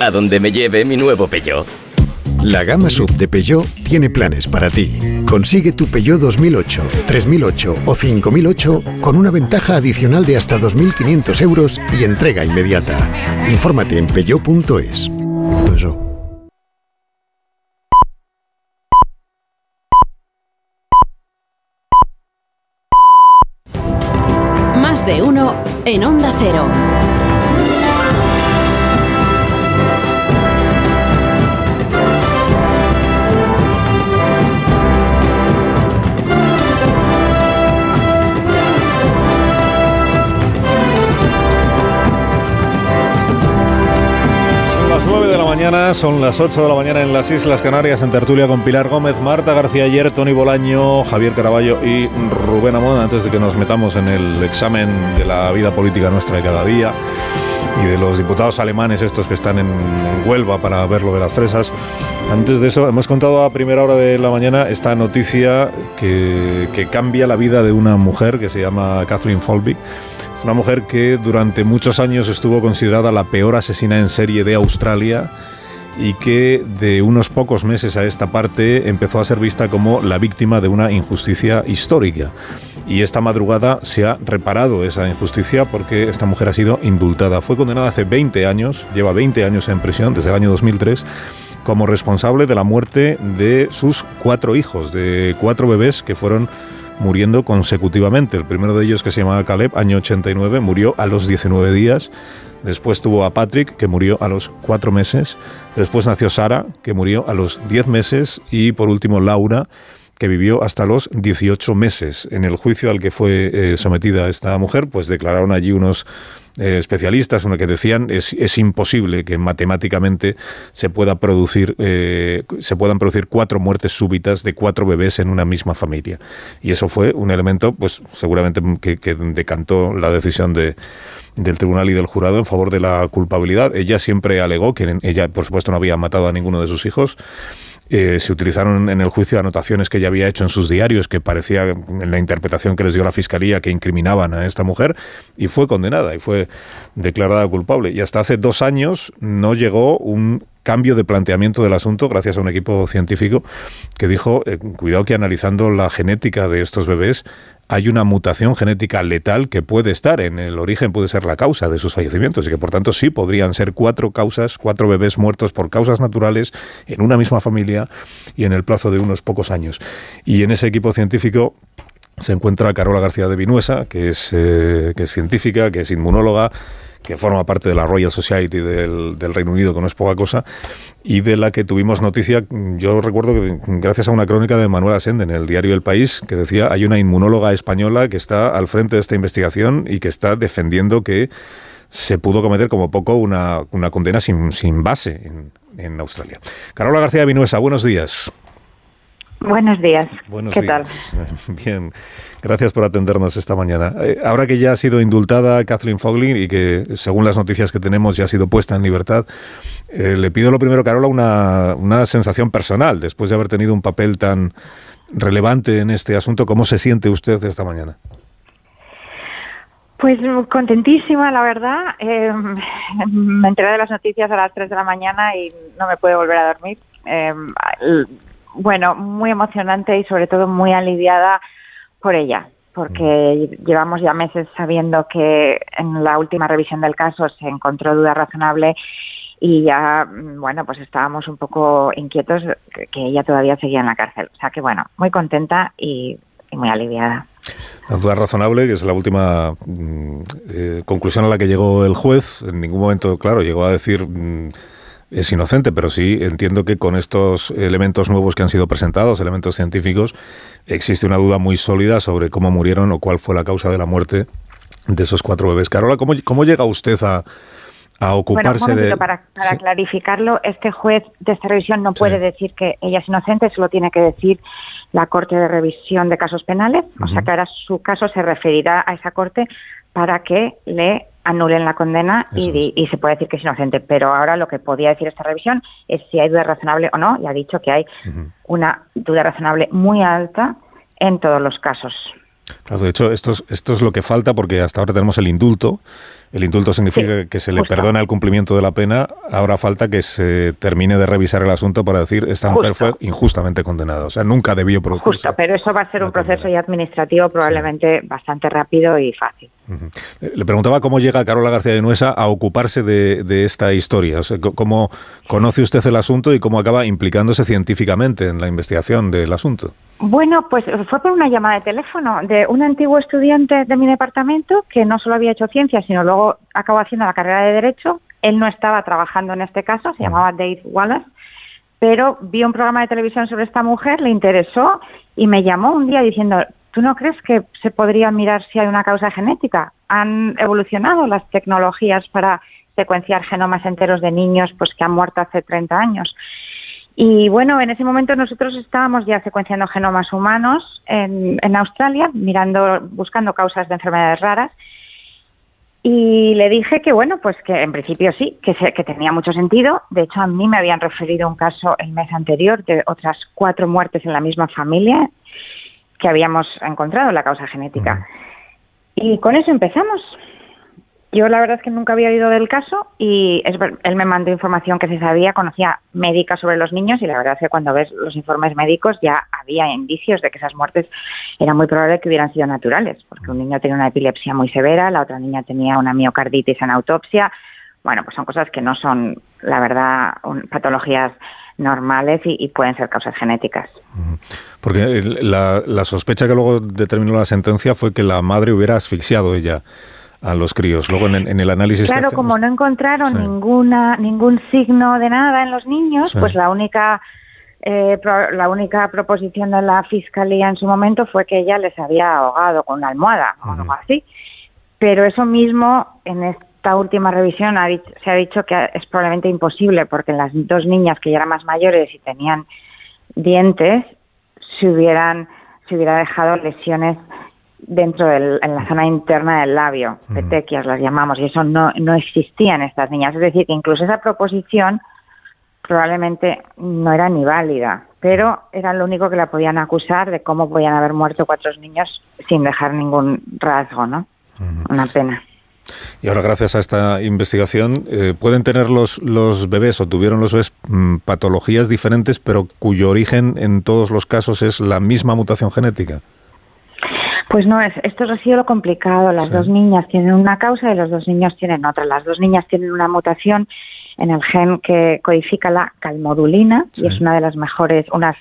Speaker 26: A donde me lleve mi nuevo Peugeot.
Speaker 27: La gama sub de Peugeot tiene planes para ti. Consigue tu Peugeot 2008, 3008 o 5008 con una ventaja adicional de hasta 2.500 euros y entrega inmediata. Infórmate en peugeot.es.
Speaker 28: Más de uno en Onda Cero.
Speaker 2: Mañana, son las 8 de la mañana en las Islas Canarias, en tertulia con Pilar Gómez, Marta García Ayer, Tony Bolaño, Javier Caraballo y Rubén Amón, antes de que nos metamos en el examen de la vida política nuestra de cada día y de los diputados alemanes estos que están en, en Huelva para ver lo de las fresas. Antes de eso, hemos contado a primera hora de la mañana esta noticia que, que cambia la vida de una mujer que se llama Kathleen Folby. Es una mujer que durante muchos años estuvo considerada la peor asesina en serie de Australia y que de unos pocos meses a esta parte empezó a ser vista como la víctima de una injusticia histórica. Y esta madrugada se ha reparado esa injusticia porque esta mujer ha sido indultada. Fue condenada hace 20 años, lleva 20 años en prisión desde el año 2003 como responsable de la muerte de sus cuatro hijos, de cuatro bebés que fueron muriendo consecutivamente. El primero de ellos, que se llamaba Caleb, año 89, murió a los 19 días. Después tuvo a Patrick, que murió a los 4 meses. Después nació Sara, que murió a los 10 meses. Y por último, Laura, que vivió hasta los 18 meses. En el juicio al que fue eh, sometida esta mujer, pues declararon allí unos eh, especialistas uno que decían es, es imposible que matemáticamente se pueda producir eh, se puedan producir cuatro muertes súbitas de cuatro bebés en una misma familia y eso fue un elemento pues seguramente que, que decantó la decisión de del tribunal y del jurado en favor de la culpabilidad. Ella siempre alegó que ella, por supuesto, no había matado a ninguno de sus hijos, eh, se utilizaron en el juicio anotaciones que ella había hecho en sus diarios que parecía en la interpretación que les dio la fiscalía que incriminaban a esta mujer y fue condenada y fue declarada culpable. Y hasta hace dos años no llegó un cambio de planteamiento del asunto gracias a un equipo científico que dijo, eh, cuidado que analizando la genética de estos bebés hay una mutación genética letal que puede estar en el origen, puede ser la causa de sus fallecimientos y que por tanto sí podrían ser cuatro causas, cuatro bebés muertos por causas naturales en una misma familia y en el plazo de unos pocos años. Y en ese equipo científico se encuentra Carola García de Vinuesa, que es, eh, que es científica, que es inmunóloga, que forma parte de la Royal Society del, Reino Unido, que no es poca cosa, y de la que tuvimos noticia, yo recuerdo que gracias a una crónica de Manuel Asende en el diario El País, que decía, hay una inmunóloga española que está al frente de esta investigación y que está defendiendo que se pudo cometer como poco una, condena sin, sin base en, en Australia. Carola García Vinuesa, buenos días.
Speaker 29: Buenos días.
Speaker 2: Buenos
Speaker 29: ¿Qué
Speaker 2: días.
Speaker 29: tal?
Speaker 2: Bien, gracias por atendernos esta mañana. Eh, ahora que ya ha sido indultada Kathleen Foglin y que, según las noticias que tenemos, ya ha sido puesta en libertad, eh, le pido lo primero, Carola, una, una sensación personal, después de haber tenido un papel tan relevante en este asunto. ¿Cómo se siente usted esta mañana?
Speaker 29: Pues contentísima, la verdad. Eh, me enteré de las noticias a las 3 de la mañana y no me puedo volver a dormir. Eh, bueno, muy emocionante y sobre todo muy aliviada por ella, porque llevamos ya meses sabiendo que en la última revisión del caso se encontró duda razonable y ya, bueno, pues estábamos un poco inquietos que ella todavía seguía en la cárcel. O sea que, bueno, muy contenta y, y muy aliviada.
Speaker 2: La duda razonable, que es la última eh, conclusión a la que llegó el juez. En ningún momento, claro, llegó a decir mm, es inocente, pero sí entiendo que con estos elementos nuevos que han sido presentados, elementos científicos, existe una duda muy sólida sobre cómo murieron o cuál fue la causa de la muerte de esos cuatro bebés. Carola, ¿cómo, cómo llega usted a, a ocuparse
Speaker 29: bueno,
Speaker 2: de...
Speaker 29: Para, para clarificarlo, este juez de esta revisión no puede decir que ella es inocente, solo tiene que decir la Corte de Revisión de Casos Penales, o sea que ahora su caso se referirá a esa Corte para que le anulen la condena y, y, se puede decir que es inocente. Pero ahora lo que podía decir esta revisión es si hay duda razonable o no, y ha dicho que hay una duda razonable muy alta en todos los casos.
Speaker 2: Claro, de hecho, esto es, esto es lo que falta porque hasta ahora tenemos el indulto. El indulto significa que se le perdona el cumplimiento de la pena. Ahora falta que se termine de revisar el asunto para decir esta mujer fue injustamente condenada. O sea, nunca debió producirse.
Speaker 29: Justo, pero eso va a ser un proceso ya administrativo probablemente bastante rápido y fácil.
Speaker 2: Le preguntaba cómo llega Carola García de Nuesa a ocuparse de, de esta historia. O sea, ¿Cómo conoce usted el asunto y cómo acaba implicándose científicamente en la investigación del asunto?
Speaker 29: Bueno, pues fue por una llamada de teléfono de un antiguo estudiante de mi departamento que no solo había hecho ciencias, sino luego acabó haciendo la carrera de Derecho. Él no estaba trabajando en este caso, se llamaba Dave Wallace, pero vio un programa de televisión sobre esta mujer, le interesó y me llamó un día diciendo, ¿tú no crees que se podría mirar si hay una causa genética? Han evolucionado las tecnologías para secuenciar genomas enteros de niños pues que han muerto hace 30 años. Y bueno, en ese momento nosotros estábamos ya secuenciando genomas humanos en, en Australia, mirando, buscando causas de enfermedades raras. Y le dije que, bueno, pues que en principio sí, que, se, que tenía mucho sentido. De hecho, a mí me habían referido un caso el mes anterior de otras cuatro muertes en la misma familia que habíamos encontrado la causa genética. Y con eso empezamos. Yo la verdad es que nunca había oído del caso y es, él me mandó información que se sabía, conocía médica sobre los niños y la verdad es que cuando ves los informes médicos ya había indicios de que esas muertes era muy probable que hubieran sido naturales, porque un niño tenía una epilepsia muy severa, la otra niña tenía una miocarditis en autopsia. Bueno, pues son cosas que no son, la verdad, un, patologías normales y, pueden ser causas genéticas.
Speaker 2: Porque la, la sospecha que luego determinó la sentencia fue que la madre hubiera asfixiado ella a los críos. Luego en, en el análisis
Speaker 29: claro, como no encontraron sí. ninguna ningún signo de nada en los niños, sí. pues la única eh, pro, la única proposición de la fiscalía en su momento fue que ella les había ahogado con una almohada uh -huh. o algo así. Pero eso mismo en esta última revisión ha dicho, se ha dicho que es probablemente imposible porque las dos niñas que ya eran más mayores y tenían dientes se hubieran se hubiera dejado lesiones dentro del, en la zona interna del labio, uh -huh. petequias las llamamos, y eso no, no existía en estas niñas. Es decir, que incluso esa proposición probablemente no era ni válida, pero era lo único que la podían acusar de cómo podían haber muerto cuatro niños sin dejar ningún rasgo, ¿no? Uh -huh. Una pena.
Speaker 2: Y ahora, gracias a esta investigación, eh, pueden tener los, los bebés o tuvieron los bebés mmm, patologías diferentes, pero cuyo origen en todos los casos es la misma mutación genética.
Speaker 29: Pues no, es, esto ha sido lo complicado. Las sí. dos niñas tienen una causa y los dos niños tienen otra. Las dos niñas tienen una mutación en el gen que codifica la calmodulina sí. y es una de las mejores, unas,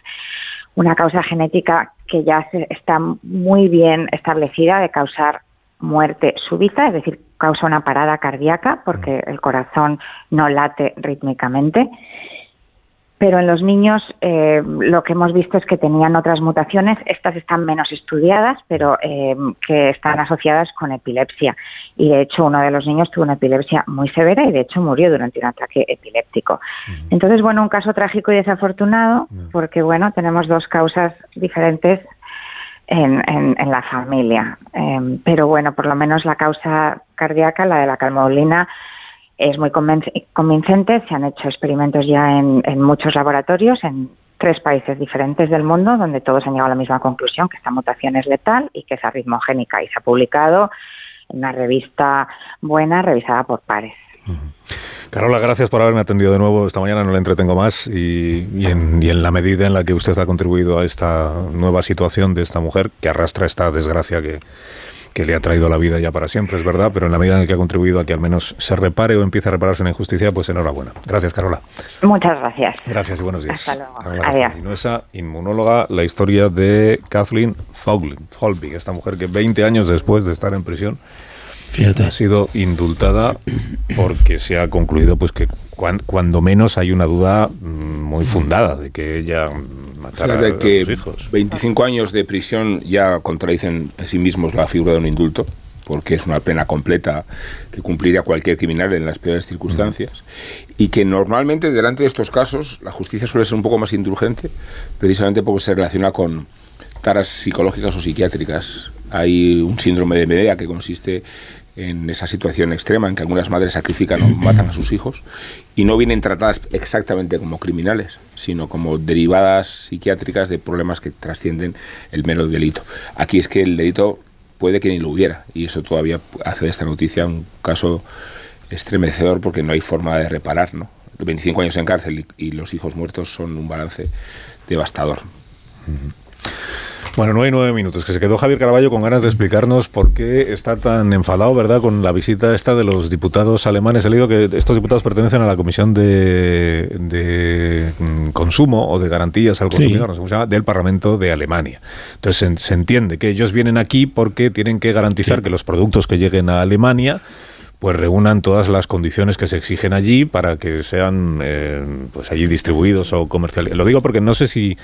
Speaker 29: una causa genética que ya se, está muy bien establecida de causar muerte súbita, es decir, causa una parada cardíaca porque el corazón no late rítmicamente pero en los niños eh, lo que hemos visto es que tenían otras mutaciones, estas están menos estudiadas, pero eh, que están asociadas con epilepsia. Y de hecho uno de los niños tuvo una epilepsia muy severa y de hecho murió durante un ataque epiléptico. Uh -huh. Entonces, bueno, un caso trágico y desafortunado, uh -huh. porque bueno, tenemos dos causas diferentes en, en, en la familia. Eh, pero bueno, por lo menos la causa cardíaca, la de la calmodulina, es muy convincente. Se han hecho experimentos ya en, muchos laboratorios, en tres países diferentes del mundo, donde todos han llegado a la misma conclusión, que esta mutación es letal y que es arritmogénica. Y se ha publicado en una revista buena, revisada por pares.
Speaker 2: Carola, gracias por haberme atendido de nuevo esta mañana, no le entretengo más y, y, en, y, en, la medida en la que usted ha contribuido a esta nueva situación de esta mujer que arrastra esta desgracia que, que le ha traído la vida ya para siempre, es verdad, pero en la medida en que ha contribuido a que al menos se repare o empiece a repararse una injusticia, pues enhorabuena. Gracias, Carola.
Speaker 29: Muchas gracias.
Speaker 2: Gracias y buenos días.
Speaker 29: Hasta luego.
Speaker 2: Carola Adiós. inmunóloga, la historia de Kathleen Folbig, esta mujer que 20 años después de estar en prisión Fíjate. ha sido indultada porque se ha concluido pues que cuan, cuando menos hay una duda mm, muy fundada de que ella
Speaker 30: o sea, de que
Speaker 2: a sus hijos.
Speaker 30: 25 años de prisión ya contradicen en sí mismos la figura de un indulto. porque es una pena completa que cumpliría cualquier criminal en las peores circunstancias, y que normalmente delante de estos casos la justicia suele ser un poco más indulgente, precisamente porque se relaciona con taras psicológicas o psiquiátricas. Hay un síndrome de Medea que consiste en esa situación extrema en que algunas madres sacrifican o matan a sus hijos y no vienen tratadas exactamente como criminales, sino como derivadas psiquiátricas de problemas que trascienden el mero delito. Aquí es que el delito puede que ni lo hubiera y eso todavía hace de esta noticia un caso estremecedor porque no hay forma de reparar, ¿no? 25 años en cárcel y, los hijos muertos son un balance devastador.
Speaker 2: Bueno, no hay nueve minutos, que se quedó Javier Caraballo con ganas de explicarnos por qué está tan enfadado, ¿verdad?, con la visita esta de los diputados alemanes. He leído que estos diputados pertenecen a la Comisión de, mm, Consumo o de Garantías al Consumidor, no sé cómo se llama, del Parlamento de Alemania. Entonces se, entiende que ellos vienen aquí porque tienen que garantizar que los productos que lleguen a Alemania pues reúnan todas las condiciones que se exigen allí para que sean eh, pues allí distribuidos o comerciales. Lo digo porque no sé si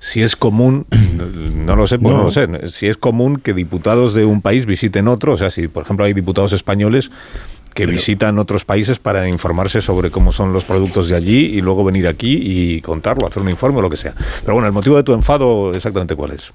Speaker 2: si es común, no lo sé, pues no. lo sé, si es común que diputados de un país visiten otro, o sea, si por ejemplo hay diputados españoles que visitan otros países para informarse sobre cómo son los productos de allí y luego venir aquí y contarlo, hacer un informe o lo que sea. Pero bueno, el motivo de tu enfado, exactamente cuál es.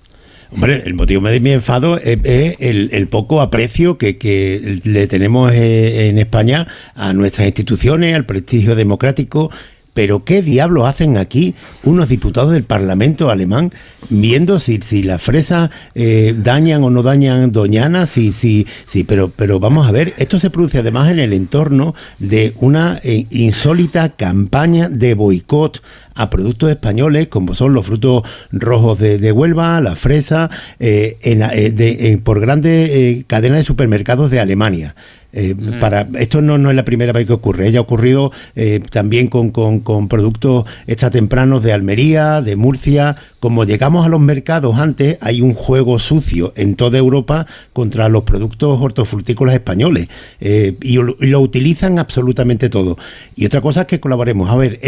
Speaker 9: Hombre, el motivo de mi enfado es, el, poco aprecio que, que, le tenemos eh, en España a nuestras instituciones, al prestigio democrático pero ¿qué diablos hacen aquí unos diputados del Parlamento alemán viendo si, si las fresas eh, dañan o no dañan Doñana? Sí, sí, sí, pero, pero vamos a ver, esto se produce además en el entorno de una eh, insólita campaña de boicot a productos españoles como son los frutos rojos de, Huelva, la fresa, eh, por grandes cadenas de supermercados de Alemania. Eh, para Esto no, no es la primera vez que ocurre, ya ha ocurrido eh, también con, con, productos extratempranos de Almería, de Murcia. Como llegamos a los mercados antes, hay un juego sucio en toda Europa contra los productos hortofrutícolas españoles eh, y, lo utilizan absolutamente todo. Y otra cosa es que colaboremos. A ver,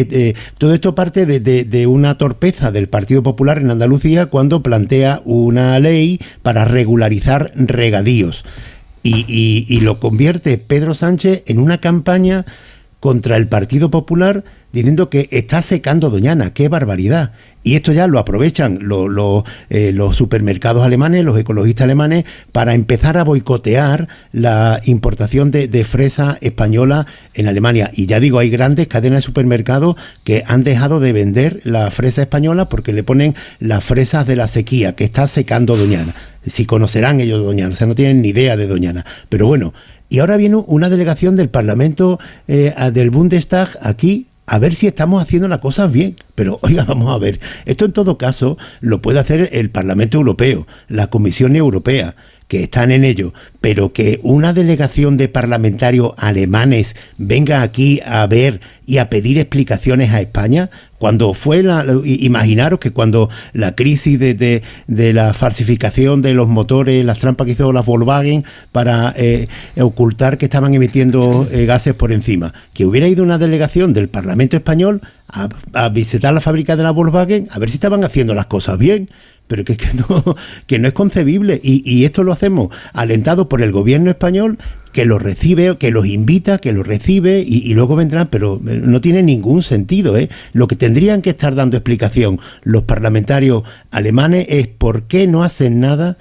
Speaker 9: todo esto parte de, una torpeza del Partido Popular en Andalucía cuando plantea una ley para regularizar regadíos. Y, lo convierte Pedro Sánchez en una campaña contra el Partido Popular diciendo que está secando Doñana. ¡Qué barbaridad! Y esto ya lo aprovechan eh, los supermercados alemanes, los ecologistas alemanes, para empezar a boicotear la importación de, de, fresa española en Alemania. Y ya digo, hay grandes cadenas de supermercados que han dejado de vender la fresa española porque le ponen las fresas de la sequía, que está secando Doñana si conocerán ellos Doñana, o sea, no tienen ni idea de Doñana. Pero bueno, y ahora viene una delegación del Parlamento eh, del Bundestag aquí a ver si estamos haciendo las cosas bien. Pero oiga, vamos a ver, esto en todo caso lo puede hacer el Parlamento Europeo, la Comisión Europea que están en ello, pero que una delegación de parlamentarios alemanes venga aquí a ver y a pedir explicaciones a España, cuando fue la, imaginaros que cuando la crisis de, la falsificación de los motores, las trampas que hizo la Volkswagen para eh, ocultar que estaban emitiendo eh, gases por encima, que hubiera ido una delegación del Parlamento español a visitar la fábrica de la Volkswagen a ver si estaban haciendo las cosas bien pero que, que, no, que no es concebible. Y, esto lo hacemos alentado por el gobierno español que los recibe, que los invita, que los recibe y, luego vendrán, pero no tiene ningún sentido. ¿eh? Lo que tendrían que estar dando explicación los parlamentarios alemanes es por qué no hacen nada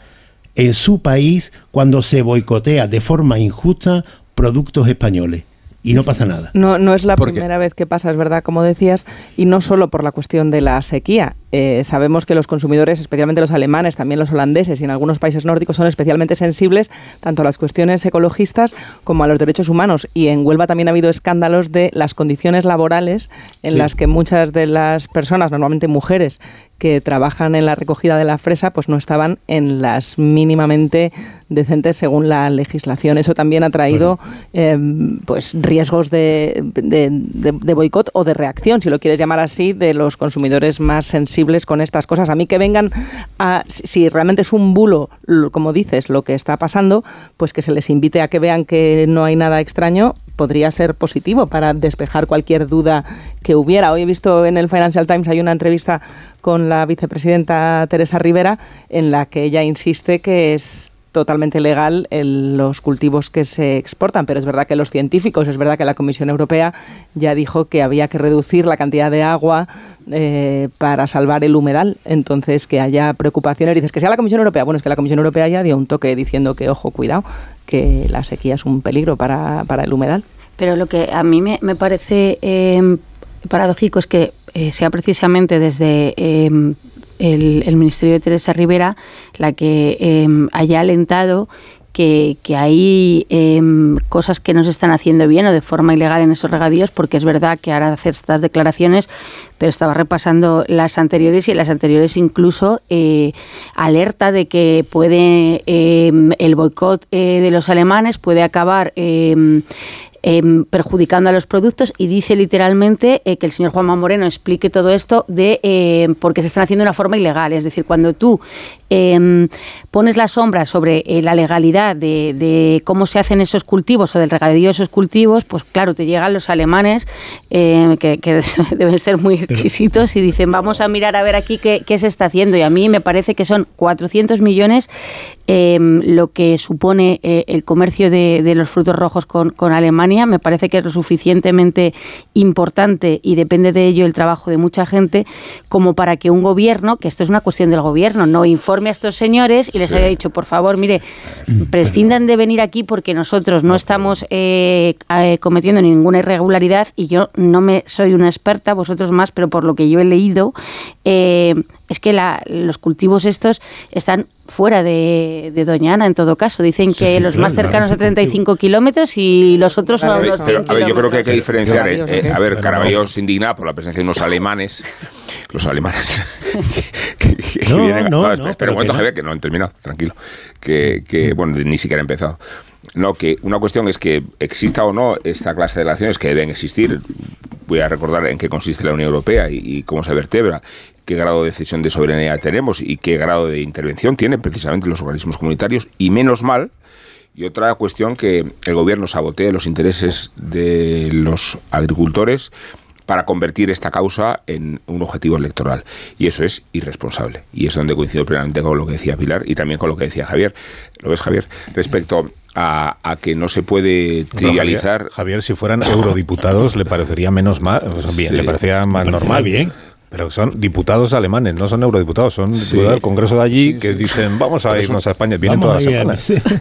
Speaker 9: en su país cuando se boicotea de forma injusta productos españoles y no pasa nada.
Speaker 11: No, no es la primera vez que pasa, es verdad, como decías, y no solo por la cuestión de la sequía. Eh, sabemos que los consumidores, especialmente los alemanes, también los holandeses y en algunos países nórdicos, son especialmente sensibles tanto a las cuestiones ecologistas como a los derechos humanos. Y en Huelva también ha habido escándalos de las condiciones laborales en las que muchas de las personas, normalmente mujeres, que trabajan en la recogida de la fresa, pues no estaban en las mínimamente decentes según la legislación. Eso también ha traído em, pues riesgos de, de boicot o de reacción, si lo quieres llamar así, de los consumidores más sensibles con estas cosas. A mí que vengan a, si realmente es un bulo, como dices, lo que está pasando, pues que se les invite a que vean que no hay nada extraño, podría ser positivo para despejar cualquier duda que hubiera. Hoy he visto en el Financial Times hay una entrevista con la vicepresidenta Teresa Rivera en la que ella insiste que es totalmente legal en los cultivos que se exportan, pero es verdad que los científicos, es verdad que la Comisión Europea ya dijo que había que reducir la cantidad de agua eh, para salvar el humedal, entonces que haya preocupaciones. Dices que sea la Comisión Europea, bueno, es que la Comisión Europea ya dio un toque diciendo que, ojo, cuidado, que la sequía es un peligro para, para el humedal.
Speaker 8: Pero lo que a mí me, me parece eh, paradójico es que eh, sea precisamente desde eh, el, Ministerio de Teresa Rivera la que eh, haya alentado que, hay cosas que no se están haciendo bien o de forma ilegal en esos regadíos, porque es verdad que ahora hacer estas declaraciones, pero estaba repasando las anteriores y las anteriores incluso alerta de que puede el boicot de los alemanes puede acabar Em, perjudicando a los productos y dice literalmente eh, que el señor Juanma Moreno explique todo esto de eh, porque se están haciendo de una forma ilegal. Es decir, cuando tú em, pones la sombra sobre eh, la legalidad de, cómo se hacen esos cultivos o del regadío de esos cultivos, pues claro, te llegan los alemanes que, deben ser muy exquisitos y dicen vamos a mirar a ver aquí qué, qué se está haciendo. Y a mí me parece que son 400 millones lo que supone eh, el comercio de, los frutos rojos con, Alemania. Me parece que es lo suficientemente importante y depende de ello el trabajo de mucha gente como para que un gobierno, que esto es una cuestión del gobierno, no informe a estos señores y les haya dicho, por favor, mire, prescindan de venir aquí porque nosotros no estamos eh, eh, cometiendo ninguna irregularidad y yo no me soy una experta, vosotros más, pero por lo que yo he leído, es que los cultivos estos están fuera de, Doñana en todo caso. Dicen que los más cercanos a 35 kilómetros y los otros son
Speaker 12: unos A ver, yo creo que hay que diferenciar. Eh, eh, a ver, Caraballo se indigna por la presencia de unos alemanes. Los alemanes. no, no, no, Pero un momento, Javier, que no han terminado, tranquilo. Que, bueno, ni siquiera ha empezado. No, que una cuestión es que exista o no esta clase de relaciones que deben existir. Voy a recordar en qué consiste la Unión Europea y cómo se vertebra qué grado de decisión de soberanía tenemos y qué grado de intervención tienen precisamente los organismos comunitarios y menos mal y otra cuestión que el gobierno sabotee los intereses de los agricultores para convertir esta causa en un objetivo electoral. Y eso es irresponsable. Y es donde coincido plenamente con lo que decía Pilar y también con lo que decía Javier. ¿Lo ves, Javier? Respecto a, que no se puede trivializar.
Speaker 2: Javier, si fueran eurodiputados, le parecería menos mal, bien, le parecería más normal. bien. Pero son diputados alemanes, no son eurodiputados, son diputados del Congreso de allí que dicen vamos a irnos a España. Vienen toda la semana.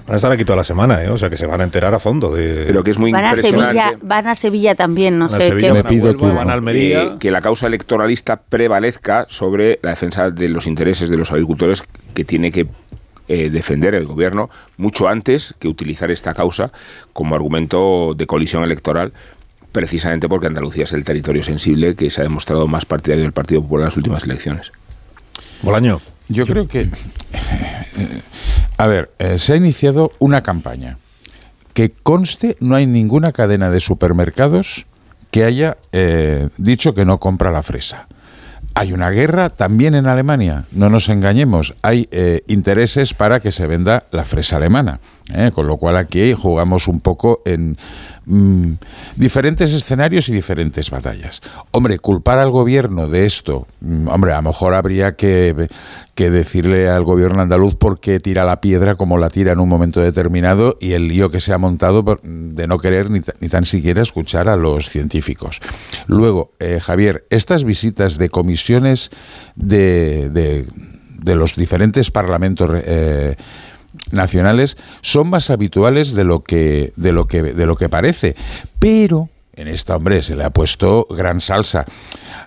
Speaker 2: Van a estar aquí toda la semana, ¿eh? o sea que se van a enterar a fondo. De...
Speaker 12: Pero que es muy
Speaker 8: van A Sevilla, van a Sevilla también, no sé qué.
Speaker 2: Me pido van a Almería.
Speaker 12: Que, la causa electoralista prevalezca sobre la defensa de los intereses de los agricultores que tiene que eh, defender el gobierno mucho antes que utilizar esta causa como argumento de colisión electoral precisamente porque Andalucía es el territorio sensible que se ha demostrado más partidario del Partido Popular en las últimas elecciones.
Speaker 2: Bolaño.
Speaker 10: Yo creo que, a ver, eh, se ha iniciado una campaña. Que conste, no hay ninguna cadena de supermercados que haya eh, dicho que no compra la fresa. Hay una guerra también en Alemania, no nos engañemos, hay eh, intereses para que se venda la fresa alemana, con lo cual aquí jugamos un poco en, Mm, diferentes escenarios y diferentes batallas. Hombre, culpar al gobierno de esto, mm, hombre, a lo mejor habría que, decirle al gobierno andaluz por qué tira la piedra como la tira en un momento determinado y el lío que se ha montado de no querer ni, tan siquiera escuchar a los científicos. Luego, eh, Javier, estas visitas de comisiones de, de, los diferentes parlamentos eh, nacionales son más habituales de lo que, de lo que, de lo que parece. Pero en esta, hombre, se le ha puesto gran salsa.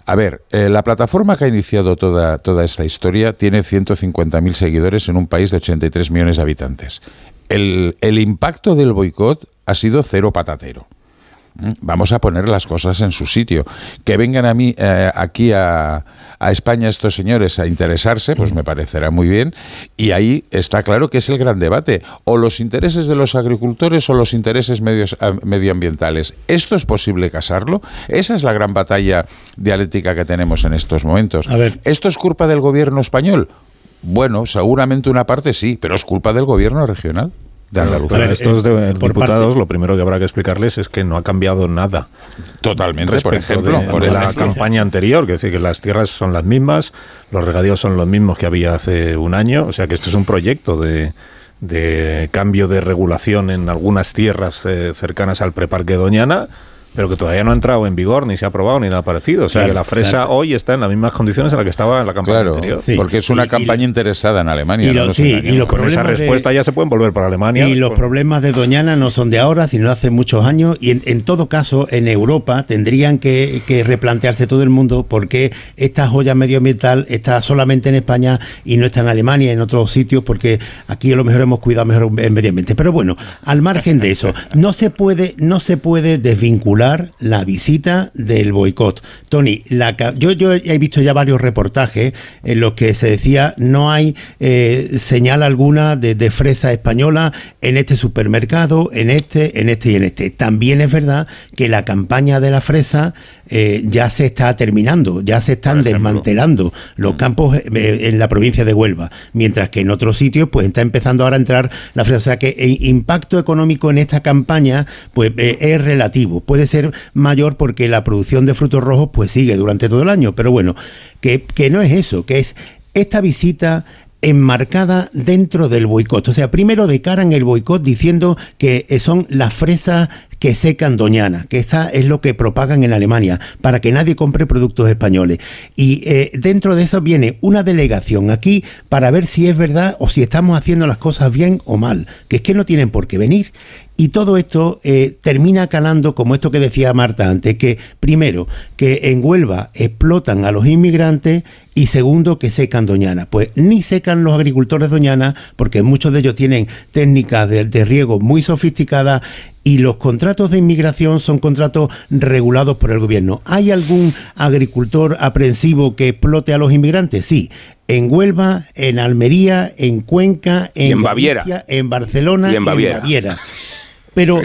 Speaker 10: A ver, eh, la plataforma que ha iniciado toda, toda esta historia tiene 150.000 seguidores en un país de 83 millones de habitantes. El, el impacto del boicot ha sido cero patatero. ¿Mm? Vamos a poner las cosas en su sitio. Que vengan a mí eh, aquí a, a, España estos señores a interesarse, pues me parecerá muy bien. Y ahí está claro que es el gran debate. O los intereses de los agricultores o los intereses medios, medioambientales. ¿Esto es posible casarlo? Esa es la gran batalla dialéctica que tenemos en estos momentos. A ver. ¿Esto es culpa del gobierno español? Bueno, seguramente una parte sí, pero es culpa del gobierno regional de Andalucía.
Speaker 2: estos diputados, lo primero que habrá que explicarles es que no ha cambiado nada.
Speaker 10: Totalmente, por ejemplo.
Speaker 2: De, por la campaña anterior, que decir que las tierras son las mismas, los regadíos son los mismos que había hace un año, o sea que esto es un proyecto de, de cambio de regulación en algunas tierras eh, cercanas al preparque Doñana pero que todavía no ha entrado en vigor, ni se ha aprobado, ni nada parecido. O sea, que la fresa hoy está en las mismas condiciones en las que estaba en la campaña anterior.
Speaker 10: porque es una campaña interesada en Alemania.
Speaker 2: Y,
Speaker 10: no
Speaker 2: sí, y los con esa respuesta ya se pueden volver para Alemania.
Speaker 9: Y los problemas de Doñana no son de ahora, sino de hace muchos años. Y en, todo caso, en Europa tendrían que, replantearse todo el mundo porque esta joya medioambiental está solamente en España y no está en Alemania y en otros sitios, porque aquí a lo mejor hemos cuidado mejor el medio ambiente. Pero bueno, al margen de eso, no se puede, no se puede desvincular la visita del boicot. Tony, la, yo, yo he visto ya varios reportajes en los que se decía no hay eh, señal alguna de, fresa española en este supermercado, en este, en este y en este. También es verdad que la campaña de la fresa eh, ya se está terminando, ya se están desmantelando los mm. campos eh, en la provincia de Huelva, mientras que en otros sitios pues está empezando ahora a entrar la fresa. O sea que el impacto económico en esta campaña pues es relativo, puede ser mayor porque la producción de frutos rojos pues sigue durante todo el año. Pero bueno, que, que no es eso, que es esta visita enmarcada dentro del boicot. O sea, primero decaran el boicot diciendo que son las fresas que secan Doñana, que esta es lo que propagan en Alemania, para que nadie compre productos españoles. Y eh, dentro de eso viene una delegación aquí para ver si es verdad o si estamos haciendo las cosas bien o mal, que es que no tienen por qué venir. Y todo esto eh, termina calando, como esto que decía Marta antes, que primero, que en Huelva explotan a los inmigrantes y segundo, que secan Doñana. Pues ni secan los agricultores Doñana, porque muchos de ellos tienen técnicas de, de riego muy sofisticadas y los contratos de inmigración son contratos regulados por el gobierno. ¿Hay algún agricultor aprensivo que explote a los inmigrantes? Sí. En Huelva, en Almería, en Cuenca, en,
Speaker 30: Baviera,
Speaker 9: en Barcelona y en Baviera. Pero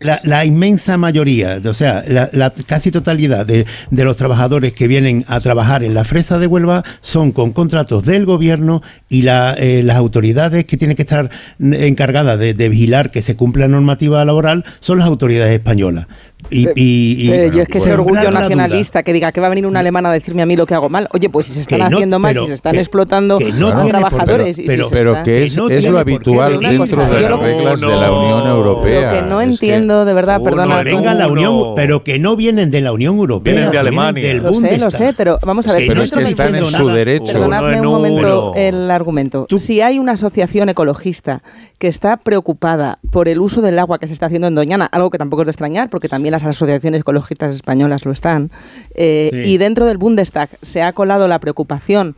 Speaker 9: la, inmensa mayoría, o sea, la, casi totalidad de, los trabajadores que vienen a trabajar en la fresa de Huelva son con contratos del gobierno y eh, las autoridades que tienen que estar encargadas de, de vigilar que se cumpla la normativa laboral son las autoridades españolas.
Speaker 11: Y, yo es que ese orgullo nacionalista que diga que va a venir un alemán a decirme a mí lo que hago mal. Oye, pues si se están haciendo mal, si se están explotando a trabajadores.
Speaker 10: Pero, pero, que es, es lo habitual dentro de las reglas de la Unión Europea.
Speaker 11: Lo que no entiendo, de verdad, perdona.
Speaker 9: Venga la Unión, pero que no vienen de la Unión Europea.
Speaker 2: Vienen de Alemania.
Speaker 11: Del lo sé, lo sé, pero vamos a ver.
Speaker 10: Pero es que están en su derecho.
Speaker 11: Perdonadme un momento el argumento. Si hay una asociación ecologista que está preocupada por el uso del agua que se está haciendo en Doñana, algo que tampoco es de extrañar, porque también las asociaciones ecologistas españolas lo están, eh, y dentro del Bundestag se ha colado la preocupación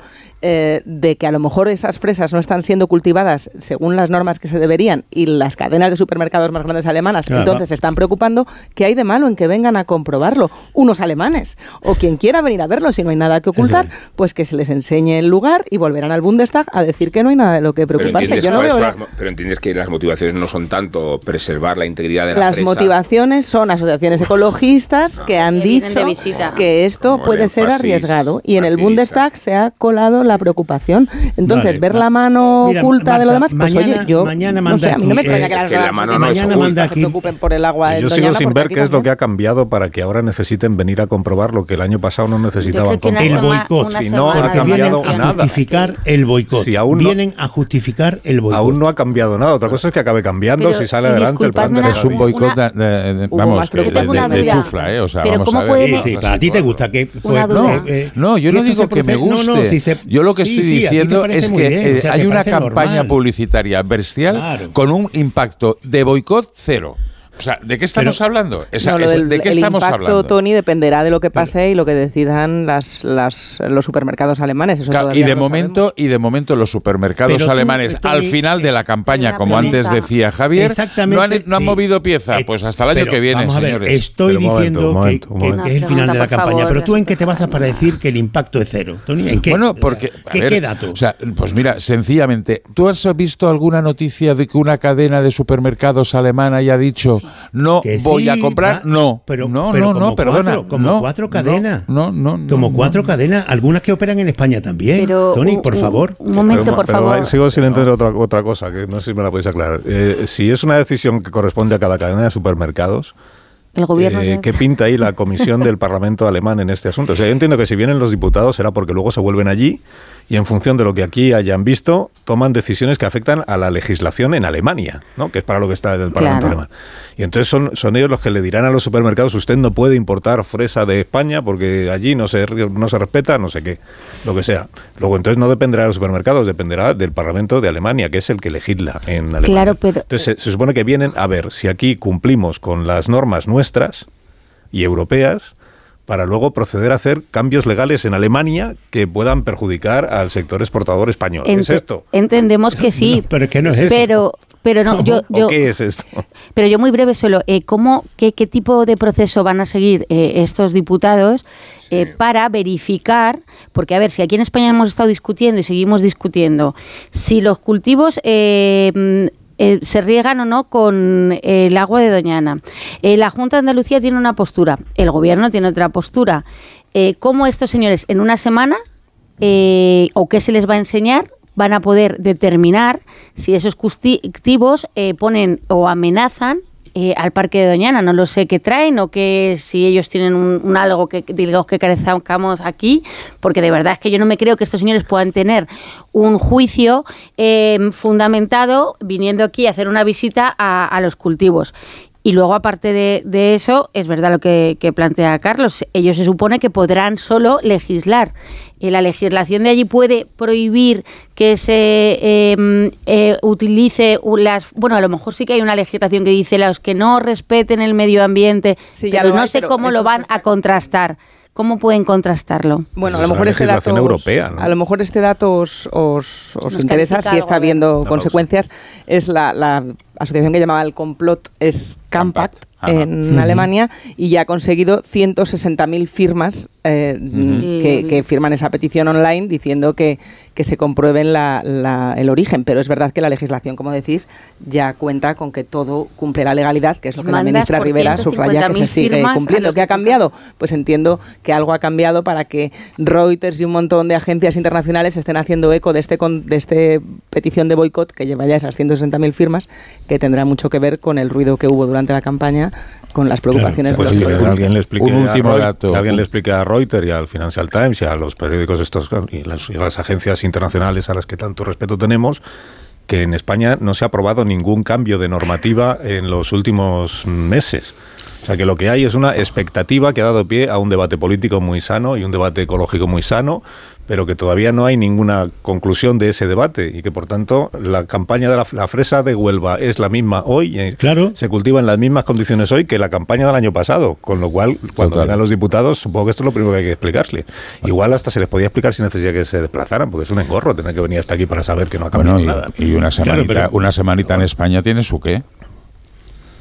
Speaker 11: eh, de que a lo mejor esas fresas no están siendo cultivadas según las normas que se deberían y las cadenas de supermercados más grandes alemanas entonces se están preocupando, ¿qué hay de malo en que vengan a comprobarlo? Unos alemanes o quien quiera venir a verlo, si no hay nada que ocultar, pues que se les enseñe el lugar y volverán al Bundestag a decir que no hay nada de lo que preocuparse.
Speaker 30: Pero entiendes que las motivaciones no son tanto preservar la integridad de la
Speaker 11: Las motivaciones son asociaciones ecologistas que han dicho que esto puede ser arriesgado y en el Bundestag se ha colado la preocupación. Entonces, ver la mano oculta de lo demás, pues oye, yo
Speaker 9: mañana no sé,
Speaker 11: a mí no me extraña que, las mañana se preocupen por el agua.
Speaker 2: Yo sigo sin ver qué es lo que ha cambiado para que ahora necesiten venir a comprobar lo que el año pasado no necesitaban
Speaker 9: El boicot, si no ha cambiado nada. justificar el boicot. Si aún vienen a justificar el boicot.
Speaker 2: Aún no ha cambiado nada. Otra cosa es que acabe cambiando si sale adelante el plan de
Speaker 10: Es un boicot, vamos, de chufla, ¿eh? O sea, vamos a ver.
Speaker 9: Sí, para ti te gusta que...
Speaker 10: No, yo no digo que me guste. Yo lo que estoy diciendo es que eh, hay una campaña publicitaria bestial con un impacto de boicot cero. O sea, ¿de qué estamos hablando? ¿De qué
Speaker 11: el
Speaker 10: estamos
Speaker 11: impacto, Tony, dependerá de lo que pase y lo que decidan las, las, los supermercados alemanes.
Speaker 10: y de momento y de momento los supermercados alemanes al final de la campaña, como antes decía Javier, no han, no han movido pieza. Pues hasta el año que viene, vamos a ver, señores.
Speaker 9: Estoy diciendo que, es el final de la campaña, pero tú en qué te vas para decir que el impacto es cero, Tony. ¿En qué,
Speaker 10: bueno, porque
Speaker 9: ¿qué, dato?
Speaker 10: O sea, pues mira, sencillamente, ¿tú has visto alguna noticia de que una cadena de supermercados alemana haya dicho no voy a comprar, no.
Speaker 9: Pero,
Speaker 10: no,
Speaker 9: no, no, perdona. como cuatro cadenas.
Speaker 10: No, no,
Speaker 9: Como cuatro cadenas, algunas que operan en España también. Tony, por favor.
Speaker 31: Un momento, por favor.
Speaker 2: sigo sin entender otra, otra cosa, que no sé si me la podéis aclarar. Eh, si es una decisión que corresponde a cada cadena de supermercados,
Speaker 8: El gobierno.
Speaker 2: Eh,
Speaker 8: de-
Speaker 2: ¿Qué pinta ahí la comisión del Parlamento alemán en este asunto? O sea, yo entiendo que si vienen los diputados será porque luego se vuelven allí y en función de lo que aquí hayan visto toman decisiones que afectan a la legislación en Alemania, ¿no? que es para lo que está el Parlamento
Speaker 8: Claro.
Speaker 2: alemán. Y entonces son, son ellos los que le dirán a los supermercados usted no puede importar fresa de España porque allí no se, no se respeta, no sé qué, lo que sea. Luego entonces no dependerá de los supermercados, dependerá del Parlamento de Alemania, que es el que legisla en Alemania.
Speaker 8: Claro, pero-
Speaker 2: Entonces se, se supone que vienen a ver si aquí cumplimos con las normas nuestras y europeas para luego proceder a hacer cambios legales en Alemania que puedan perjudicar al sector exportador español. ¿Qué es esto?
Speaker 8: Entendemos que sí.
Speaker 9: pero que no es eso.
Speaker 8: Pero, no, yo,
Speaker 2: ¿O
Speaker 8: yo,
Speaker 2: qué es esto?
Speaker 8: Pero yo muy breve solo, eh, ¿cómo, qué, qué tipo de proceso van a seguir eh, estos diputados eh, para verificar? Porque, a ver, si aquí en España hemos estado discutiendo y seguimos discutiendo, si los cultivos... eh, mm, se riegan o no con eh, el agua de Doñana. Eh, la Junta de Andalucía tiene una postura, el Gobierno tiene otra postura. ¿Cómo estos señores en una semana o qué se les va a enseñar van a poder determinar si esos cultivos eh, ponen o amenazan eh, al parque de Doñana. No lo sé qué traen o que si ellos tienen un, algo que digamos que carezcamos aquí, porque de verdad es que yo no me creo que estos señores puedan tener un juicio eh, fundamentado viniendo aquí a hacer una visita a, a los cultivos. Y luego, aparte de, de eso, es verdad lo que plantea Carlos, ellos se supone que podrán solo legislar. Eh, la legislación de allí puede prohibir que se eh, eh, utilice las... Bueno, a lo mejor sí que hay una legislación que dice los que no respeten el medio ambiente,
Speaker 11: Sí,
Speaker 8: pero no
Speaker 11: hay,
Speaker 8: sé
Speaker 11: pero
Speaker 8: cómo lo van a contrastar. ¿Cómo pueden contrastarlo?
Speaker 11: Bueno, a lo mejor este dato,
Speaker 2: legislación
Speaker 11: os-
Speaker 2: europea, ¿no?
Speaker 11: a lo mejor este dato os, os, interesa si está habiendo
Speaker 2: Una
Speaker 11: consecuencias. Es la, la asociación que llamaba el complot es Campact, en. Alemania y ya ha conseguido 160.000 firmas eh, que, que firman esa petición online diciendo que, que se comprueben la- la- el origen. Pero es verdad que la legislación, como decís, ya cuenta con que todo cumple la legalidad, que es lo que la ministra Rivera subraya que se
Speaker 8: 150.000
Speaker 11: sigue cumpliendo. ¿Qué ha cambiado? Pues entiendo que algo ha cambiado para que Reuters y un montón de agencias internacionales estén haciendo eco de este con- de este petición de boicot que lleva ya esas 160.000 firmas, que tendrá mucho que ver con el ruido que hubo durante la campaña, con las preocupaciones
Speaker 2: Pues
Speaker 11: de
Speaker 2: sí,
Speaker 11: los
Speaker 2: que
Speaker 11: productores.
Speaker 2: alguien le explique
Speaker 10: un
Speaker 2: a
Speaker 10: último dato.
Speaker 2: que alguien le explique a Reuters y al Financial Times y a los periódicos estos y las, y a las agencias internacionales a las que tanto respeto tenemos que en España no se ha aprobado ningún cambio de normativa en los últimos meses. O sea que lo que hay es una expectativa que ha dado pie a un debate político muy sano y un debate ecológico muy sano, pero que todavía no hay ninguna conclusión de ese debate y que por tanto la campaña de la, la fresa de Huelva es la misma hoy,
Speaker 9: Claro.
Speaker 2: se cultiva en las mismas condiciones hoy que la campaña del año pasado, con lo cual cuando
Speaker 10: Total.
Speaker 2: vengan los diputados supongo que esto es lo primero que hay que explicarle. Igual hasta se les podía explicar sin necesidad que se desplazaran, porque es un engorro tener que venir hasta aquí para saber que no ha cambiado
Speaker 10: Bueno,
Speaker 2: nada.
Speaker 10: y, una semanita,
Speaker 9: pero-
Speaker 10: una semanita en España tiene su qué.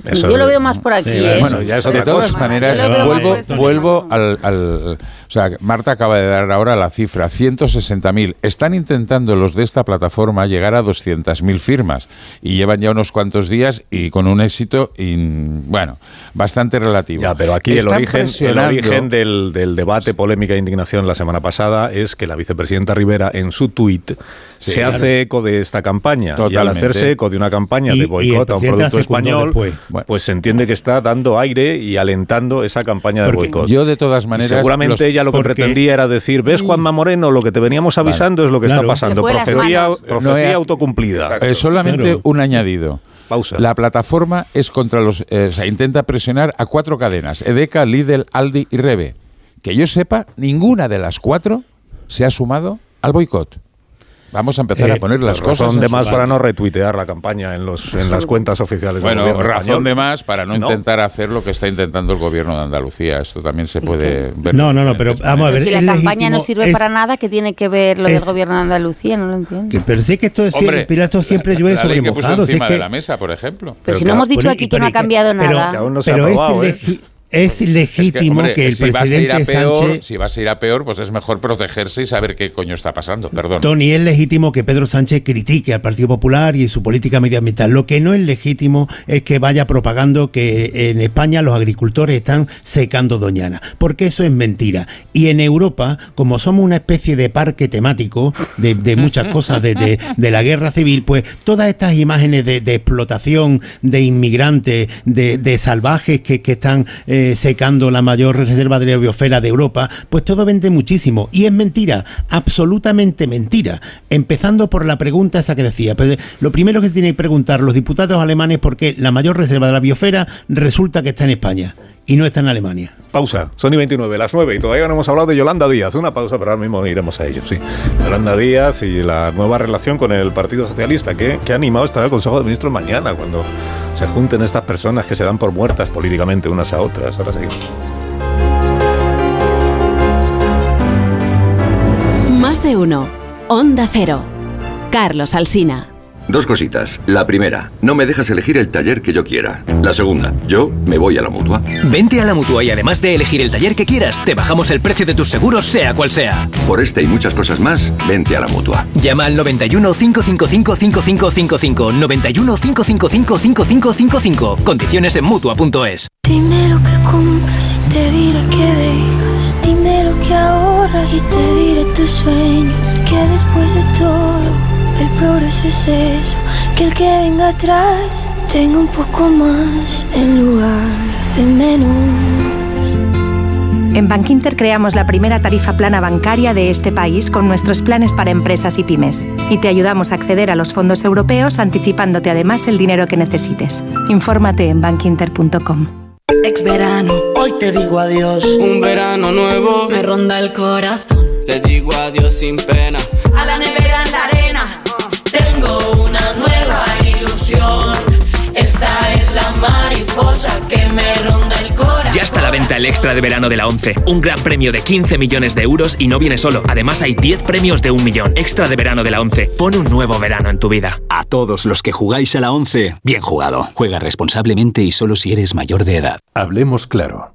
Speaker 2: Eso
Speaker 8: Yo lo veo más por aquí.
Speaker 9: Sí,
Speaker 8: ¿eh?
Speaker 2: bueno, ya es
Speaker 10: de
Speaker 2: otra
Speaker 10: todas
Speaker 2: cosa.
Speaker 10: maneras, vuelvo, vuelvo al, al- O sea, Marta acaba de dar ahora la cifra, 160.000. Están intentando los de esta plataforma llegar a 200.000 firmas y llevan ya unos cuantos días y con un éxito, in- bueno, bastante relativo.
Speaker 2: Ya, pero aquí el origen, el origen del, del debate, polémica e indignación la semana pasada es que la vicepresidenta Rivera en su tuit
Speaker 10: Sí,
Speaker 2: se
Speaker 10: claro.
Speaker 2: hace eco de esta campaña y al hacerse eco de una campaña
Speaker 9: Y-
Speaker 2: de boicot a un producto español,
Speaker 9: después.
Speaker 2: Pues se entiende que está dando aire y alentando esa campaña de boicot.
Speaker 10: Yo de todas
Speaker 2: Y
Speaker 10: maneras...
Speaker 2: seguramente ella lo que pretendía era decir, ¿ves Juanma Moreno? Lo que te veníamos avisando es lo que
Speaker 9: Claro.
Speaker 2: está pasando. Profecía, profecía
Speaker 10: No
Speaker 2: autocumplida.
Speaker 10: Eh, solamente
Speaker 9: Claro.
Speaker 10: un añadido.
Speaker 2: Pausa.
Speaker 10: La plataforma es contra los. eh, o sea, intenta presionar a cuatro cadenas: Edeka, Lidl, Aldi y Rebe. Que yo sepa, ninguna de las cuatro se ha sumado al boicot. Vamos a empezar
Speaker 9: Eh,
Speaker 10: a poner las
Speaker 2: Razón
Speaker 10: cosas.
Speaker 2: de
Speaker 10: en su
Speaker 2: más para no retuitear la campaña en, los, en las cuentas oficiales del
Speaker 10: Bueno,
Speaker 2: gobierno
Speaker 10: razón
Speaker 2: español.
Speaker 10: de más para no,
Speaker 2: No.
Speaker 10: intentar hacer lo que está intentando el gobierno de Andalucía. Esto también se puede ver.
Speaker 9: No,
Speaker 10: de
Speaker 9: no, no, pero vamos a ver.
Speaker 8: si
Speaker 9: es
Speaker 8: la campaña no
Speaker 9: legítimo,
Speaker 8: sirve
Speaker 9: es-
Speaker 8: para nada, ¿qué tiene que ver lo
Speaker 9: es-
Speaker 8: del gobierno de Andalucía? No lo entiendo.
Speaker 9: que- pero sí que esto es
Speaker 10: Hombre,
Speaker 9: Pilato siempre llueve
Speaker 10: la
Speaker 9: sobre
Speaker 10: que puso
Speaker 9: mojado. si es
Speaker 10: encima
Speaker 9: que-
Speaker 10: de la mesa, por ejemplo.
Speaker 8: Pero,
Speaker 2: Pero
Speaker 8: si
Speaker 2: que-
Speaker 8: no hemos dicho aquí que no ha cambiado
Speaker 9: pero-
Speaker 8: nada.
Speaker 2: Que
Speaker 9: es legítimo que, el presidente Sánchez.
Speaker 10: Si vas a ir a peor, pues es mejor protegerse y saber qué coño está pasando. Perdón.
Speaker 9: Tony, es legítimo que Pedro Sánchez critique al Partido Popular y su política medioambiental. Lo que no es legítimo es que vaya propagando que en España los agricultores están secando Doñana. Porque eso es mentira. Y en Europa, como somos una especie de parque temático de, muchas cosas de, la guerra civil, pues todas estas imágenes de, explotación de inmigrantes, de, salvajes que, están. Eh, secando la mayor reserva de la biosfera de Europa, pues todo vende muchísimo. Y es mentira, absolutamente mentira. Empezando por la pregunta esa que decía. Pues, lo primero que tienen que preguntar los diputados alemanes por qué la mayor reserva de la biosfera resulta que está en España y no está en Alemania.
Speaker 2: Pausa, Sony 29, las 9 y todavía no hemos hablado de Yolanda Díaz. Una pausa, pero ahora mismo iremos a ello, sí. Yolanda Díaz y la nueva relación con el Partido Socialista, que, que ha animado estar el Consejo de Ministros mañana, cuando se junten estas personas que se dan por muertas políticamente unas a otras. Ahora seguimos.
Speaker 28: Más de uno. Onda Cero. Carlos Alsina.
Speaker 13: Dos cositas. La primera, no me dejas elegir el taller que yo quiera. La segunda, yo me voy a la mutua.
Speaker 19: Vente a la mutua y además de elegir el taller que quieras, te bajamos el precio de tus seguros, sea cual sea.
Speaker 13: Por este y muchas cosas más, vente a la mutua.
Speaker 19: Llama al 91 555 5555. 91 555 5555. Condiciones en mutua.es.
Speaker 15: Dime lo que compras y te diré que dejas. Dime lo que ahorras y te diré tus sueños. Que después de todo el progreso es eso, que el que venga atrás tenga un poco más en lugar de menos.
Speaker 16: En Bankinter creamos la primera tarifa plana bancaria de este país con nuestros planes para empresas y pymes. Y te ayudamos a acceder a los fondos europeos anticipándote además el dinero que necesites. Infórmate en bankinter.com.
Speaker 32: Ex verano, hoy te digo adiós.
Speaker 33: Un verano nuevo
Speaker 32: me ronda el corazón.
Speaker 33: Le digo adiós sin pena.
Speaker 32: A la nevera en la arena mariposa que me ronda el corazón.
Speaker 34: Ya está a la venta el extra de verano de la 11. Un gran premio de 15 millones de euros y no viene solo. Además hay 10 premios de un millón. Extra de verano de la 11. Pon un nuevo verano en tu vida.
Speaker 1: A todos los que jugáis a la 11, bien jugado. Juega responsablemente y solo si eres mayor de edad.
Speaker 14: Hablemos claro.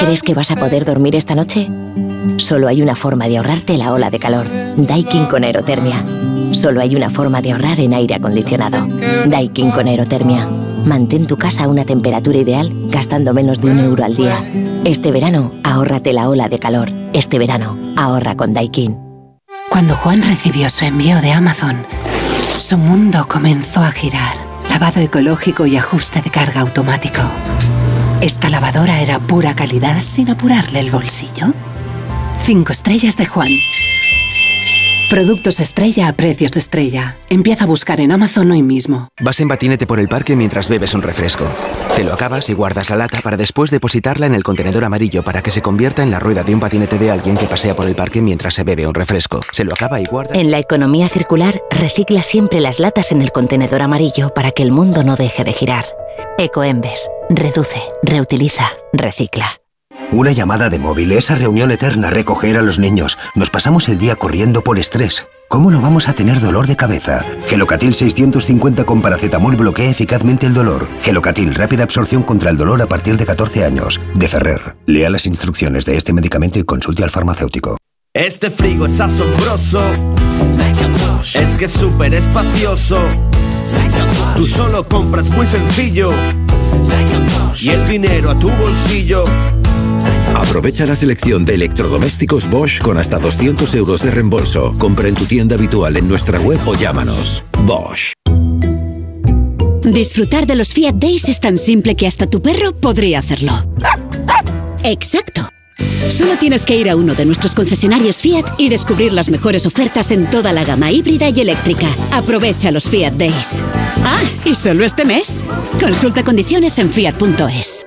Speaker 17: ¿Crees que vas a poder dormir esta noche? Solo hay una forma de ahorrarte la ola de calor. Daikin con aerotermia. Solo hay una forma de ahorrar en aire acondicionado. Daikin con aerotermia. Mantén tu casa a una temperatura ideal gastando menos de un euro al día. Este verano, ahórrate la ola de calor. Este verano, ahorra con Daikin.
Speaker 35: Cuando Juan recibió su envío de Amazon, su mundo comenzó a girar. Lavado ecológico y ajuste de carga automático. Esta lavadora era pura calidad sin apurarle el bolsillo. Cinco estrellas de Juan. Productos estrella a precios estrella. Empieza a buscar en Amazon hoy mismo.
Speaker 20: Vas en patinete por el parque mientras bebes un refresco. Te lo acabas y guardas la lata para después depositarla en el contenedor amarillo para que se convierta en la rueda de un patinete de alguien que pasea por el parque mientras se bebe un refresco. Se lo acaba y guarda.
Speaker 17: En la economía circular, recicla siempre las latas en el contenedor amarillo para que el mundo no deje de girar. Ecoembes. Reduce, reutiliza, recicla.
Speaker 13: Una llamada de móvil, esa reunión eterna, recoger a los niños. Nos pasamos el día corriendo por estrés. ¿Cómo no vamos a tener dolor de cabeza? Gelocatil 650 con paracetamol bloquea eficazmente el dolor. Gelocatil, rápida absorción contra el dolor a partir de 14 años. De Ferrer. Lea las instrucciones de este medicamento y consulte al farmacéutico.
Speaker 27: Este frigo es asombroso. Es que es súper espacioso. Tú solo compras muy sencillo. Y el dinero a tu bolsillo.
Speaker 13: Aprovecha la selección de electrodomésticos Bosch con hasta 200 euros de reembolso. Compra en tu tienda habitual en nuestra web o llámanos. Bosch.
Speaker 36: Disfrutar de los Fiat Days es tan simple que hasta tu perro podría hacerlo. Exacto. Solo tienes que ir a uno de nuestros concesionarios Fiat y descubrir las mejores ofertas en toda la gama híbrida y eléctrica. Aprovecha los Fiat Days. Ah, y solo este mes. Consulta condiciones en fiat.es.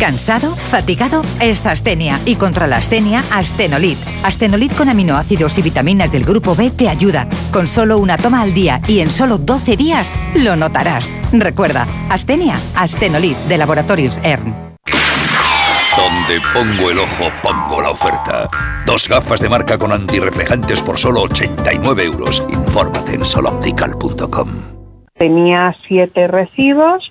Speaker 23: ¿Cansado? ¿Fatigado? Es astenia. Y contra la astenia, Astenolit. Astenolit con aminoácidos y vitaminas del grupo B te ayuda. Con solo una toma al día y en solo 12 días, lo notarás. Recuerda, astenia, Astenolit de Laboratorios ERN.
Speaker 37: Donde pongo el ojo, pongo la oferta. Dos gafas de marca con antirreflejantes por solo 89 euros. Infórmate en soloptical.com.
Speaker 38: Tenía siete recibos,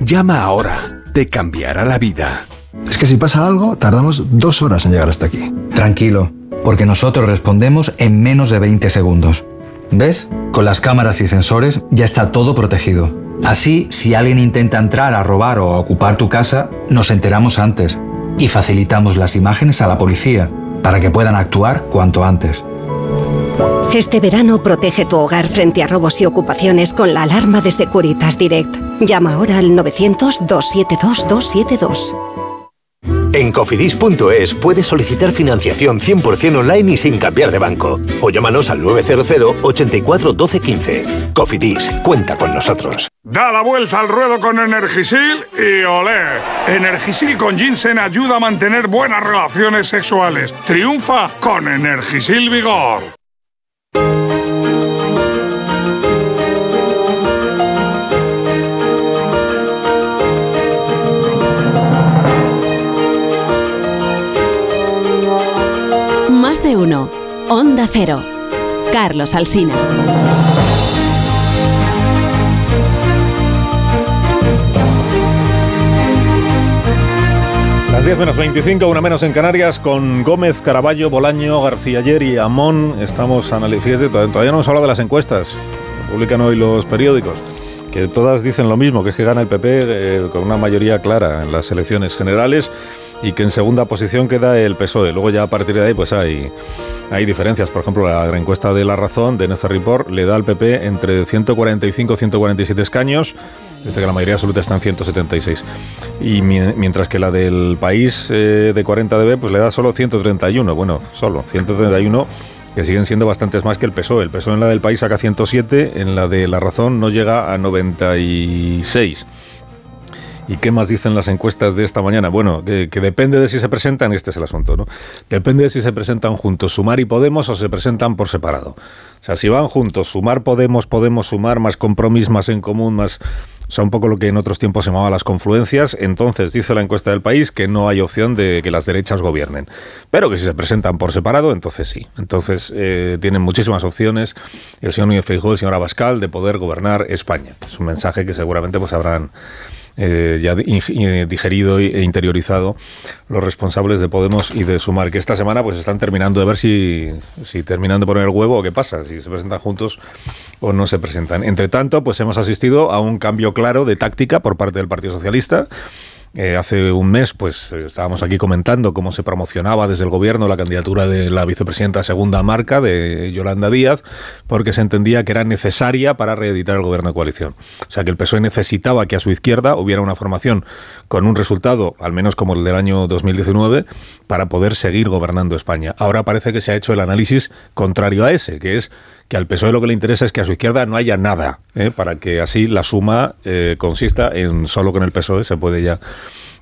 Speaker 39: Llama ahora. Te cambiará la vida.
Speaker 40: Es que si pasa algo, tardamos dos horas en llegar hasta aquí.
Speaker 41: Tranquilo, porque nosotros respondemos en menos de 20 segundos. ¿Ves? Con las cámaras y sensores ya está todo protegido. Así, si alguien intenta entrar a robar o a ocupar tu casa, nos enteramos antes y facilitamos las imágenes a la policía para que puedan actuar cuanto antes.
Speaker 42: Este verano protege tu hogar frente a robos y ocupaciones con la alarma de Securitas Direct. Llama ahora al 900-272-272.
Speaker 13: En cofidis.es puedes solicitar financiación 100% online y sin cambiar de banco. O llámanos al 900 84 12 15. Cofidis, cuenta con nosotros.
Speaker 43: Da la vuelta al ruedo con Energisil y olé. Energisil con ginseng ayuda a mantener buenas relaciones sexuales. Triunfa con Energisil Vigor.
Speaker 28: Onda Cero. Carlos Alsina.
Speaker 2: Las 10 menos 25, una menos en Canarias, con Gómez, Caraballo, Bolaño, García Ayer y Amón. Estamos analizando, todavía no hemos hablado de las encuestas, publican hoy los periódicos, que todas dicen lo mismo, que es que gana el PP eh, con una mayoría clara en las elecciones generales y que en segunda posición queda el PSOE. Luego ya a partir de ahí pues hay, hay diferencias. Por ejemplo, la encuesta de La Razón de Neza Report le da al PP entre 145 y 147 escaños, desde que la mayoría absoluta está en 176. Y mientras que la del país eh, de 40 dB pues le da solo 131. Bueno, solo 131 que siguen siendo bastantes más que el PSOE. El PSOE en la del país saca 107, en la de La Razón no llega a 96. ¿Y qué más dicen las encuestas de esta mañana? Bueno, que, depende de si se presentan, este es el asunto, ¿no? Depende de si se presentan juntos Sumar y Podemos o se presentan por separado. O sea, si van juntos, Sumar, Podemos, Podemos, Sumar, más compromiso, más en común, más... O sea, un poco lo que en otros tiempos se llamaba las confluencias. Entonces, dice la encuesta del país que no hay opción de que las derechas gobiernen. Pero que si se presentan por separado, entonces sí. Entonces, eh, tienen muchísimas opciones el señor Núñez Feijóo, el señor Abascal, de poder gobernar España. Es un mensaje que seguramente pues habrán eh, ya digerido e interiorizado los responsables de Podemos y de Sumar, que esta semana pues están terminando de ver si, si terminan de poner el huevo o qué pasa, si se presentan juntos o no se presentan. Entre tanto, pues hemos asistido a un cambio claro de táctica por parte del Partido Socialista. Eh, hace un mes, pues estábamos aquí comentando cómo se promocionaba desde el gobierno la candidatura de la vicepresidenta segunda marca de Yolanda Díaz, porque se entendía que era necesaria para reeditar el gobierno de coalición. O sea que el PSOE necesitaba que a su izquierda hubiera una formación con un resultado, al menos como el del año 2019, para poder seguir gobernando España. Ahora parece que se ha hecho el análisis contrario a ese, que es que al PSOE lo que le interesa es que a su izquierda no haya nada, ¿eh? para que así la suma eh, consista en solo con el PSOE se puede ya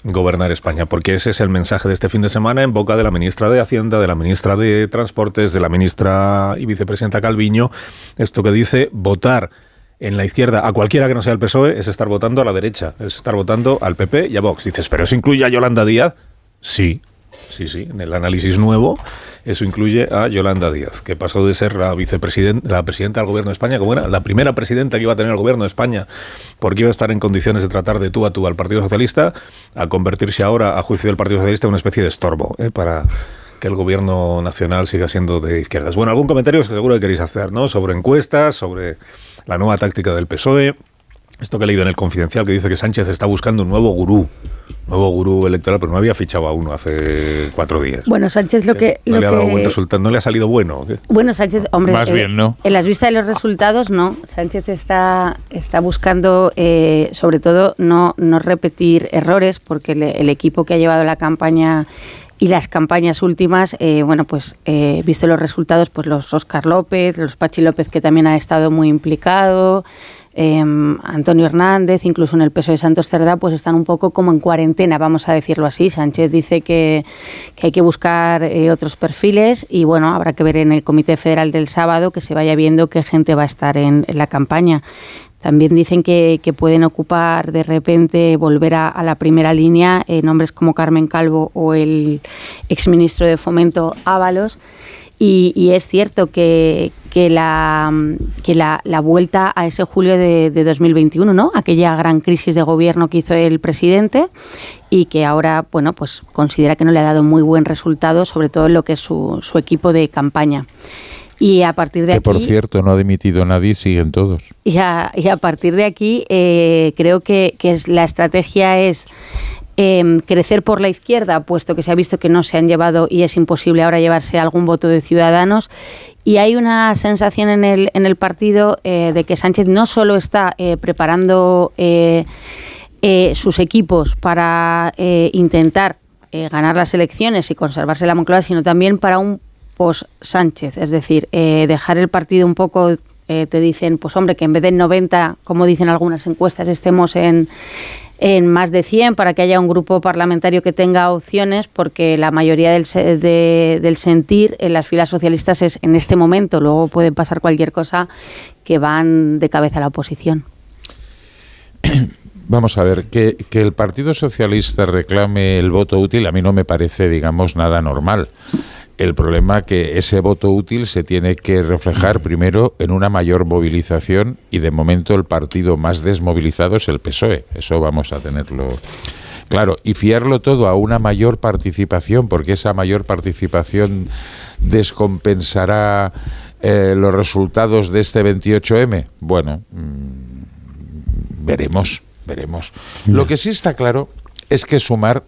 Speaker 2: gobernar España, porque ese es el mensaje de este fin de semana en boca de la ministra de Hacienda, de la ministra de Transportes, de la ministra y vicepresidenta Calviño, esto que dice votar en la izquierda a cualquiera que no sea el PSOE es estar votando a la derecha, es estar votando al PP y a Vox. Dices, pero eso incluye a Yolanda Díaz. Sí, Sí, sí, en el análisis nuevo eso incluye a Yolanda Díaz, que pasó de ser la vicepresidenta, la presidenta del gobierno de España, como era la primera presidenta que iba a tener el gobierno de España, porque iba a estar en condiciones de tratar de tú a tú al Partido Socialista, a convertirse ahora, a juicio del Partido Socialista, en una especie de estorbo ¿eh? para que el gobierno nacional siga siendo de izquierdas. Bueno, algún comentario seguro que queréis hacer, ¿no? Sobre encuestas, sobre la nueva táctica del PSOE. Esto que he leído en el Confidencial que dice que Sánchez está buscando un nuevo gurú, nuevo gurú electoral, pero no había fichado a uno hace cuatro días.
Speaker 8: Bueno, Sánchez lo que...
Speaker 2: No
Speaker 8: lo
Speaker 2: le ha dado
Speaker 8: que-
Speaker 2: buen resultado, no le ha salido bueno. ¿qué?
Speaker 8: Bueno, Sánchez, hombre,
Speaker 2: Más
Speaker 8: eh,
Speaker 2: bien, ¿no?
Speaker 8: En las vistas de los resultados, no. Sánchez está, está buscando, eh, sobre todo, no, no repetir errores, porque le- el equipo que ha llevado la campaña y las campañas últimas, eh, bueno, pues eh, visto los resultados, pues los Oscar López, los Pachi López, que también ha estado muy implicado, eh, Antonio Hernández, incluso en el peso de Santos Cerdá, pues están un poco como en cuarentena, vamos a decirlo así. Sánchez dice que, hay que buscar eh, otros perfiles y bueno, habrá que ver en el Comité Federal del sábado que se vaya viendo qué gente va a estar en, la campaña. También dicen que, pueden ocupar de repente, volver a, a la primera línea, eh, nombres como Carmen Calvo o el exministro de Fomento Ábalos. Y, y es cierto que, que, la, que la, la vuelta a ese julio de, de 2021, ¿no? aquella gran crisis de gobierno que hizo el presidente y que ahora bueno, pues considera que no le ha dado muy buen resultado, sobre todo en lo que es su, su equipo de campaña. Y a partir de
Speaker 10: Que
Speaker 8: aquí,
Speaker 10: por cierto no ha dimitido nadie, siguen todos.
Speaker 8: y a, y a partir de aquí eh, creo que, que es, la estrategia es em, crecer por la izquierda, puesto que se ha visto que no se han llevado y es imposible ahora llevarse algún voto de ciudadanos. Y hay una sensación en el, en el partido eh, de que Sánchez no solo está eh, preparando eh, sus equipos para intentar ganar las elecciones y conservarse la Moncloa, sino también para un post-Sánchez, es decir, dejar el partido un poco, te dicen, pues hombre, que en vez de en 90, como dicen algunas encuestas, estemos en, en más de 100 para que haya un grupo parlamentario que tenga opciones, porque la mayoría del, de- del sentir en las filas socialistas es en este momento, luego puede pasar cualquier cosa, que van de cabeza a la oposición.
Speaker 10: Vamos a ver, que, que el Partido Socialista reclame el voto útil a mí no me parece, digamos, nada normal. El problema que ese voto útil se tiene que reflejar primero en una mayor movilización y de momento el partido más desmovilizado es el PSOE. Eso vamos a tenerlo claro. Y fiarlo todo a una mayor participación, porque esa mayor participación descompensará eh, los resultados de este 28M. Bueno, mm, veremos, veremos. Lo que sí está claro es que Sumar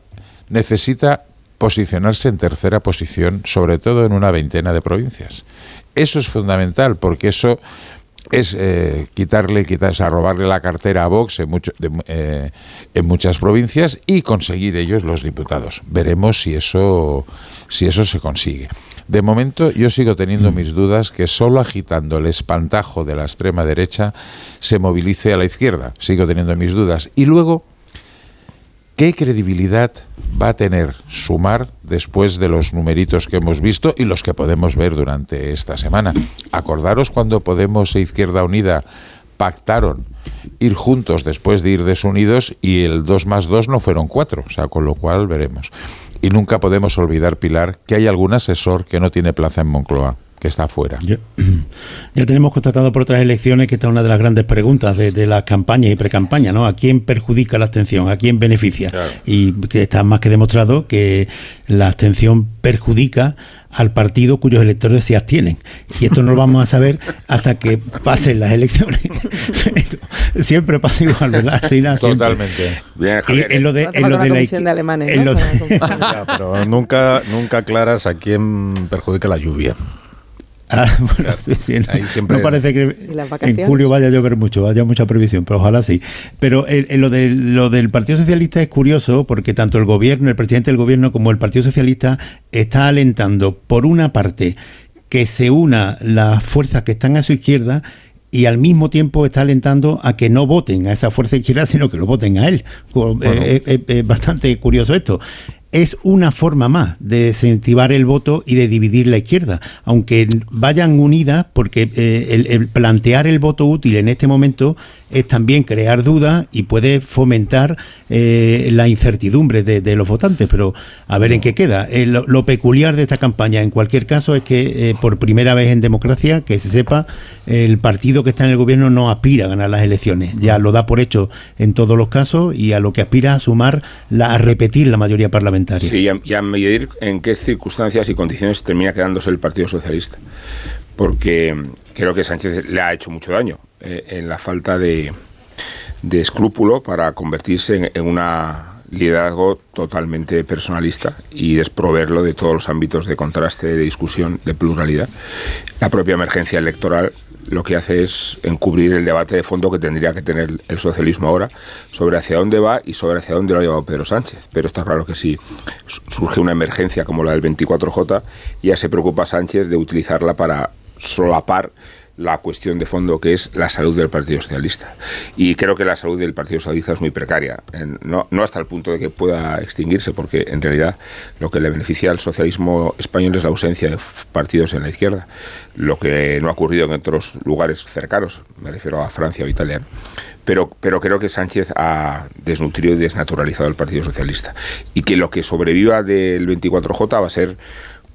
Speaker 10: necesita posicionarse en tercera posición, sobre todo en una veintena de provincias. Eso es fundamental porque eso es eh, quitarle, quitarse, a robarle la cartera a Vox en, mucho- de- eh, en muchas provincias y conseguir ellos los diputados. Veremos si eso, si eso se consigue. De momento yo sigo teniendo mis dudas que solo agitando el espantajo de la extrema derecha se movilice a la izquierda. Sigo teniendo mis dudas. Y luego, ¿qué credibilidad va a tener sumar después de los numeritos que hemos visto y los que podemos ver durante esta semana? Acordaros cuando Podemos e Izquierda Unida pactaron ir juntos después de ir desunidos y el 2 más 2 no fueron 4, o sea, con lo cual veremos. Y nunca podemos olvidar, Pilar, que hay algún asesor que no tiene plaza en Moncloa, que está fuera.
Speaker 9: Ya tenemos constatado por otras elecciones que esta es una de las grandes preguntas de, de las campañas y precampañas, ¿no? ¿A quién perjudica la abstención? ¿A quién beneficia? Y que está más que demostrado que la abstención perjudica al partido cuyos electores se abstienen. Y esto no lo vamos a saber hasta que pasen las elecciones. Siempre pasa igual, ¿verdad? Siempre.
Speaker 10: Totalmente.
Speaker 9: Y en lo de, en lo de la en lo de-
Speaker 2: pero nunca, nunca aclaras a quién perjudica la lluvia.
Speaker 9: Ah, bueno, sí, sí, no,
Speaker 2: Ahí siempre-
Speaker 9: no parece que
Speaker 2: ¿Y las
Speaker 9: en julio vaya a llover mucho, haya mucha previsión, pero ojalá sí. Pero el- el- lo, del, lo del Partido Socialista es curioso porque tanto el gobierno, el presidente del gobierno como el Partido Socialista está alentando, por una parte, que se una las fuerzas que están a su izquierda y al mismo tiempo está alentando a que no voten a esa fuerza izquierda, sino que lo voten a él. Eh, Es, es- es bastante curioso esto. Es una forma más de incentivar el voto y de dividir la izquierda, aunque vayan unidas, porque eh, el, el plantear el voto útil en este momento es también crear dudas y puede fomentar eh, la incertidumbre de, los votantes. Pero a ver en qué queda. Eh, lo, peculiar de esta campaña, en cualquier caso, es que eh, por primera vez en democracia, que se sepa, el partido que está en el gobierno no aspira a ganar las elecciones. Ya lo da por hecho en todos los casos y a lo que aspira a sumar, la, a repetir la mayoría parlamentaria.
Speaker 12: Sí, y a medir en qué circunstancias y condiciones termina quedándose el Partido Socialista. Porque creo que Sánchez le ha hecho mucho daño eh, en la falta de, de escrúpulo para convertirse en, en una liderazgo totalmente personalista y desproverlo de todos los ámbitos de contraste, de discusión, de pluralidad. La propia emergencia electoral lo que hace es encubrir el debate de fondo que tendría que tener el socialismo ahora sobre hacia dónde va y sobre hacia dónde lo ha llevado Pedro Sánchez. Pero está claro que si surge una emergencia como la del 24J, ya se preocupa Sánchez de utilizarla para solapar la cuestión de fondo que es la salud del Partido Socialista. Y creo que la salud del Partido Socialista es muy precaria, no, no hasta el punto de que pueda extinguirse, porque en realidad lo que le beneficia al socialismo español es la ausencia de partidos en la izquierda, lo que no ha ocurrido en otros lugares cercanos, me refiero a Francia o Italia. Pero, pero creo que Sánchez ha desnutrido y desnaturalizado al Partido Socialista. Y que lo que sobreviva del 24J va a ser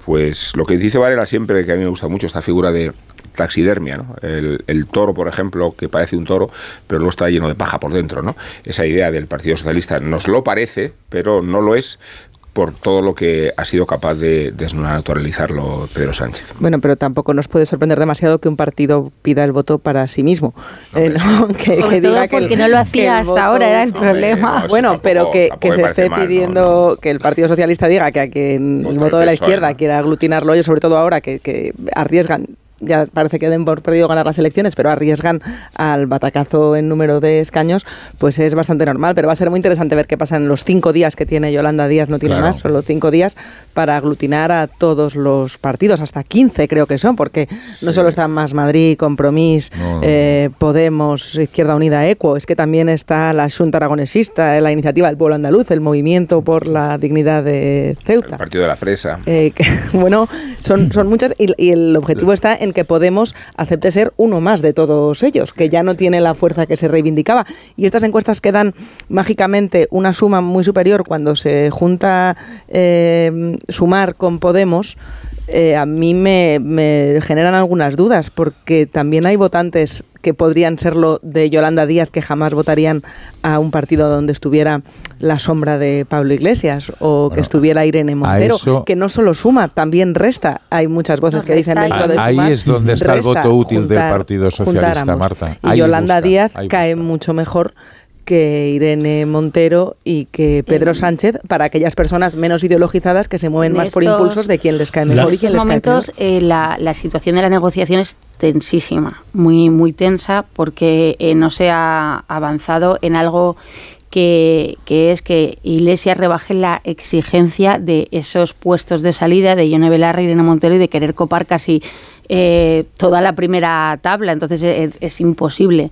Speaker 12: pues lo que dice Varela siempre, que a mí me gusta mucho esta figura de taxidermia, ¿no? El, el toro, por ejemplo, que parece un toro, pero luego está lleno de paja por dentro, ¿no? Esa idea del Partido Socialista nos lo parece, pero no lo es por todo lo que ha sido capaz de desnaturalizarlo Pedro Sánchez.
Speaker 11: Bueno, pero tampoco nos puede sorprender demasiado que un partido pida el voto para sí mismo. Eh, ¿no? que,
Speaker 8: Sobre
Speaker 11: que
Speaker 8: todo
Speaker 11: diga que el-
Speaker 8: porque no lo
Speaker 11: que
Speaker 8: hacía hasta ahora, era el problema.
Speaker 11: bueno, pero que, que se esté
Speaker 12: mal, ¿no?
Speaker 11: pidiendo que el Partido Socialista diga que, que el
Speaker 12: Voto
Speaker 11: de la izquierda quiera aglutinarlo, y sobre todo ahora que, que arriesgan. Ya parece que den por perdido ganar las elecciones, pero arriesgan al batacazo en número de escaños, pues es bastante normal. Pero va a ser muy interesante ver qué pasa en los cinco días que tiene Yolanda Díaz, no tiene
Speaker 10: Claro.
Speaker 11: más, solo cinco días, para aglutinar a todos los partidos, hasta 15 creo que son, porque no solo está Más Madrid, Compromís,
Speaker 10: No,
Speaker 11: eh, Podemos, Izquierda Unida, Equo, es que también está la Junta Aragonesista, eh, la Iniciativa del Pueblo Andaluz, el Movimiento por la Dignidad de Ceuta.
Speaker 12: El Partido de la Fresa.
Speaker 11: Eh, que, bueno, son, son muchas y, y el objetivo está en que Podemos acepte ser uno más de todos ellos, que ya no tiene la fuerza que se reivindicaba. Y estas encuestas que dan mágicamente una suma muy superior cuando se junta eh, sumar con Podemos. eh, a mí me, me generan algunas dudas porque también hay votantes que podrían serlo de Yolanda Díaz que jamás votarían a un partido donde estuviera la sombra de Pablo Iglesias o que estuviera Irene Montero,
Speaker 10: eso-
Speaker 11: que no solo suma, también resta. Hay muchas voces que dicen dentro de
Speaker 10: Ahí
Speaker 11: sumar,
Speaker 10: es donde está el voto útil del Partido Socialista. Marta.
Speaker 11: Y
Speaker 10: Ahí
Speaker 11: Yolanda
Speaker 10: busca,
Speaker 11: Díaz
Speaker 10: ahí
Speaker 11: cae mucho mejor que Irene Montero y que Pedro Sánchez para aquellas personas menos ideologizadas que se mueven
Speaker 8: En
Speaker 11: más por impulsos de quién les cae mejor y
Speaker 8: estos
Speaker 11: quién les cae
Speaker 8: momentos eh, la, la situación de la negociación es tensísima, muy, muy tensa, porque eh, no se ha avanzado en algo que, que es que Iglesias rebaje la exigencia de esos puestos de salida de Ione Belarra y Irene Montero y de querer copar casi eh, toda la primera tabla, entonces es, imposible.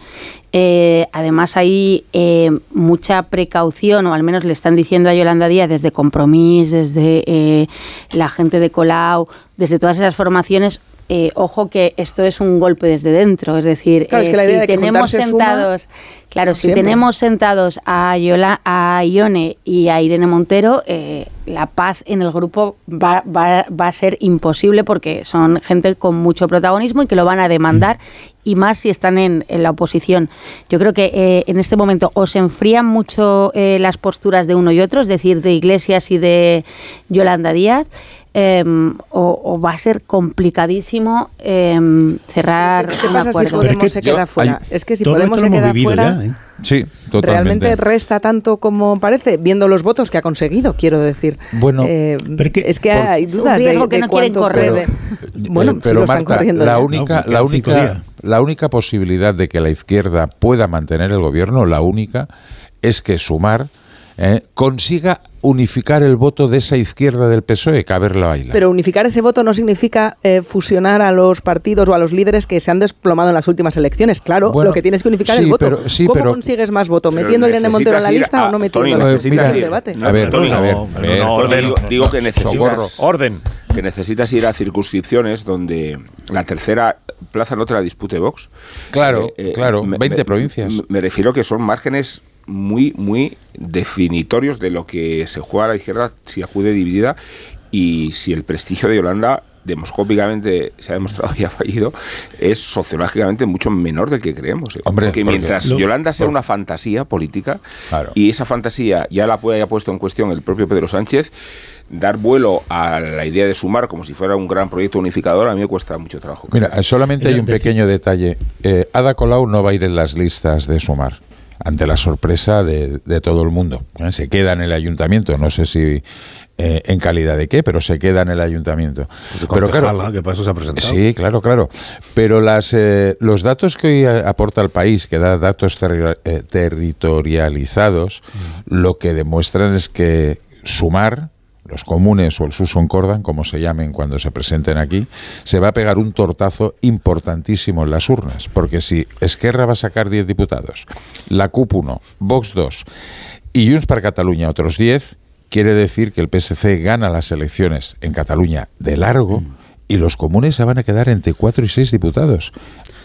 Speaker 8: Eh, además hay eh, mucha precaución, o al menos le están diciendo a Yolanda Díaz desde Compromís, desde la gente de Colau, desde todas esas formaciones, eh, ojo que esto es un golpe desde dentro, es decir,
Speaker 11: Claro, es
Speaker 8: eh,
Speaker 11: que la idea
Speaker 8: si
Speaker 11: de que
Speaker 8: tenemos
Speaker 11: suma,
Speaker 8: sentados, claro, si
Speaker 11: siempre.
Speaker 8: tenemos sentados a Yola, a Ione y a Irene Montero, eh, la paz en el grupo va, va, va a ser imposible porque son gente con mucho protagonismo y que lo van a demandar y más si están en, en la oposición. Yo creo que eh, en este momento o se enfrían mucho eh, las posturas de uno y otro, es decir, de Iglesias y de Yolanda Díaz, em, o, o va a ser complicadísimo em, cerrar
Speaker 11: ¿Qué
Speaker 8: un
Speaker 11: pasa si
Speaker 8: acuerdo.
Speaker 11: Podemos se queda fuera? Es que si Podemos se
Speaker 9: lo
Speaker 11: queda fuera,
Speaker 9: ya, ¿eh?
Speaker 10: Sí, totalmente.
Speaker 11: realmente resta tanto como parece, viendo los votos que ha conseguido, quiero decir.
Speaker 10: Bueno,
Speaker 11: Eh, es que hay
Speaker 8: Es un
Speaker 11: dudas de,
Speaker 8: riesgo que
Speaker 11: de
Speaker 8: no quieren correr.
Speaker 10: Eh,
Speaker 11: Bueno, sí
Speaker 10: pero
Speaker 11: lo están
Speaker 10: Marta,
Speaker 11: corriendo
Speaker 10: la única,
Speaker 9: No,
Speaker 10: la única, la única posibilidad de que la izquierda pueda mantener el gobierno, la única, es que sumar eh, consiga unificar el voto de esa izquierda del PSOE, que a ver la baila.
Speaker 11: Pero unificar ese voto no significa eh, fusionar a los partidos o a los líderes que se han desplomado en las últimas elecciones. Claro,
Speaker 10: Bueno,
Speaker 11: lo que tienes que unificar
Speaker 10: sí,
Speaker 11: es el voto.
Speaker 10: pero- sí,
Speaker 11: ¿Cómo
Speaker 10: pero-
Speaker 11: consigues más voto? ¿Metiendo a Irene Montero en la lista
Speaker 12: a-
Speaker 11: o no metiendo? El
Speaker 12: ir-
Speaker 11: debate.
Speaker 10: A ver,
Speaker 12: Tony,
Speaker 10: a ver,
Speaker 12: no,
Speaker 10: a ver.
Speaker 12: no, digo, digo que necesitas.
Speaker 2: Orden.
Speaker 12: que necesitas ir a circunscripciones donde la tercera plaza no te la dispute Vox.
Speaker 10: Claro,
Speaker 12: Eh, eh,
Speaker 10: claro,
Speaker 12: me-
Speaker 10: 20
Speaker 12: me-
Speaker 10: provincias.
Speaker 12: Me, me refiero que son márgenes muy, muy definitorios de lo que se juega a la izquierda si acude dividida y si el prestigio de Yolanda demoscópicamente se ha demostrado y ha fallido, es sociológicamente mucho menor del que creemos. ¿eh?
Speaker 10: Hombre,
Speaker 12: porque
Speaker 10: porque-
Speaker 12: mientras
Speaker 10: lo-
Speaker 12: Yolanda sea
Speaker 10: por-
Speaker 12: una fantasía política y esa fantasía ya la puede- haya puesto en cuestión el propio Pedro Sánchez, dar vuelo a la idea de sumar como si fuera un gran proyecto unificador a mí me cuesta mucho trabajo.
Speaker 10: Mira, solamente hay un pequeño detalle. Eh, Ada Colau no va a ir en las listas de sumar, ante la sorpresa de, de todo el mundo. Eh, Se queda en el ayuntamiento, no sé si eh, en calidad de qué, pero se queda en el ayuntamiento. pero
Speaker 2: concejala, que para eso se ha presentado.
Speaker 10: Sí, claro, claro. Pero las, eh, los datos que hoy aporta el país, que da datos terri- eh, territorializados, lo que demuestran es que sumar, los comunes o el Susoncordan, como se llamen cuando se presenten aquí, se va a pegar un tortazo importantísimo en las urnas. Porque si Esquerra va a sacar 10 diputados, la CUP 1, Vox 2 y Junts per Cataluña otros 10, quiere decir que el PSC gana las elecciones en Cataluña de largo y los comunes se van a quedar entre 4 y 6 diputados.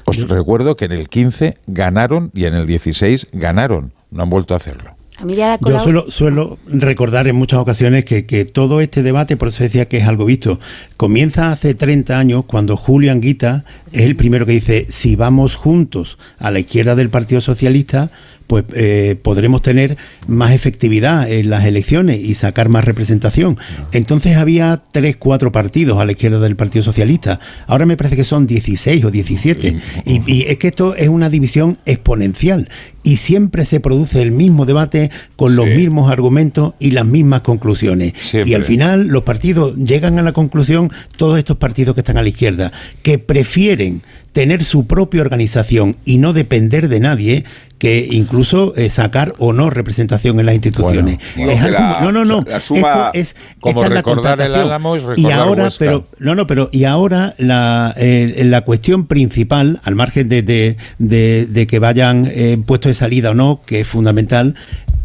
Speaker 10: Os recuerdo que en el 15 ganaron y en el 16 ganaron. No han vuelto a hacerlo.
Speaker 8: A mí ya Ada
Speaker 9: Yo suelo, suelo recordar en muchas ocasiones que, que todo este debate, por eso decía que es algo visto, comienza hace 30 años cuando Julio Anguita es el primero que dice, si vamos juntos a la izquierda del Partido Socialista, pues eh, podremos tener más efectividad en las elecciones y sacar más representación. Entonces había tres, cuatro partidos a la izquierda del Partido Socialista. Ahora me parece que son 16 o 17. Y, y es que esto es una división exponencial. Y siempre se produce el mismo debate con los mismos argumentos y las mismas conclusiones.
Speaker 10: Siempre.
Speaker 9: Y al final los partidos llegan a la conclusión, todos estos partidos que están a la izquierda, que prefieren tener su propia organización y no depender de nadie que incluso eh, sacar o no representación en las instituciones.
Speaker 12: Bueno,
Speaker 9: Es algo-
Speaker 12: la-
Speaker 9: no, no, no.
Speaker 12: la suma-
Speaker 9: Esto es,
Speaker 10: Como
Speaker 9: es la
Speaker 10: recordar el. Álamo
Speaker 9: y
Speaker 10: recordar
Speaker 9: ahora,
Speaker 10: Huesca.
Speaker 9: pero no, no, pero y ahora la, eh, la cuestión principal, al margen de, de- de- de que vayan eh, puestos de salida o no, que es fundamental,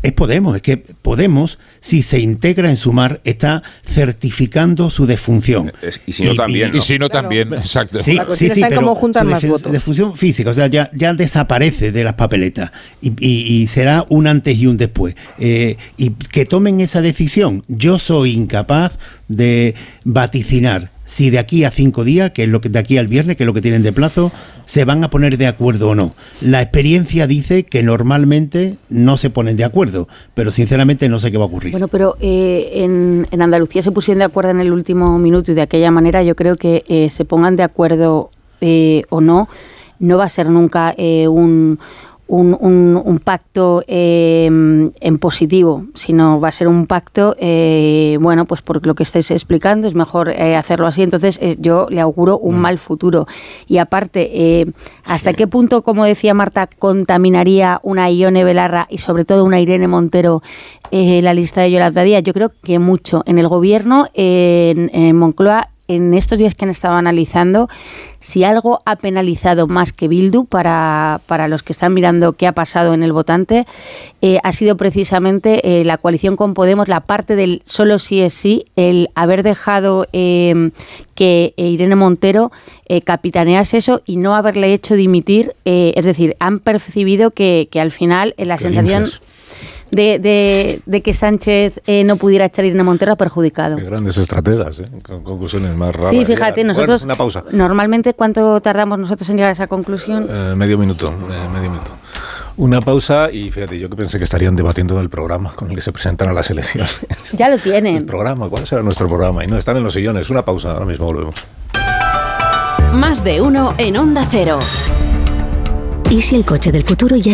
Speaker 9: es Podemos. Es que Podemos, si se integra en Sumar, está certificando su defunción.
Speaker 12: Es- y si no también, ¿no?
Speaker 10: Y si no también, exacto.
Speaker 9: Sí, sí, sí, pero
Speaker 11: juntan
Speaker 9: su defunción física, o sea, ya, ya desaparece de las papeletas y, y- y será un antes y un después. Eh, y que tomen esa decisión. Yo soy incapaz de vaticinar si de aquí a cinco días, que es lo que de aquí al viernes, que es lo que tienen de plazo, se van a poner de acuerdo o no. La experiencia dice que normalmente no se ponen de acuerdo, pero sinceramente no sé qué va a ocurrir.
Speaker 8: Bueno, pero eh, en, en Andalucía se pusieron de acuerdo en el último minuto y de aquella manera yo creo que eh, se pongan de acuerdo eh, o no, no va a ser nunca eh, un, un, un- un pacto eh, en positivo, sino va a ser un pacto, eh, bueno, pues por lo que estáis explicando, es mejor eh, hacerlo así. Entonces eh, yo le auguro un mal futuro. Y aparte, eh, ¿hasta qué punto, como decía Marta, contaminaría una Ione Belarra y sobre todo una Irene Montero la lista de Yolanda Díaz? Yo creo que mucho. En el gobierno, en, en Moncloa, en estos días que han estado analizando, si algo ha penalizado más que Bildu para, para los que están mirando qué ha pasado en el votante, eh, ha sido precisamente eh, la coalición con Podemos, la parte del solo sí es sí, el haber dejado eh, que Irene Montero eh, capitanease eso y no haberle hecho dimitir. es decir, han percibido que, que al final la sensación
Speaker 2: linces.
Speaker 8: De, de- de que Sánchez eh, no pudiera echar a Irene Montero ha perjudicado.
Speaker 2: Qué grandes estrategas, ¿eh? con conclusiones más raras.
Speaker 8: Sí, fíjate,
Speaker 2: Bueno,
Speaker 8: nosotros
Speaker 2: una pausa.
Speaker 8: normalmente cuánto tardamos nosotros en llegar a esa conclusión.
Speaker 2: Eh, medio minuto, eh, medio minuto. Una pausa y fíjate, yo que pensé que estarían debatiendo el programa con el que se presentan a las elecciones.
Speaker 8: Ya lo tienen.
Speaker 2: programa, ¿cuál será nuestro programa? Y no, están en los sillones. Una pausa, ahora mismo volvemos.
Speaker 28: Más de uno en Onda Cero.
Speaker 17: ¿Y si el coche del futuro ya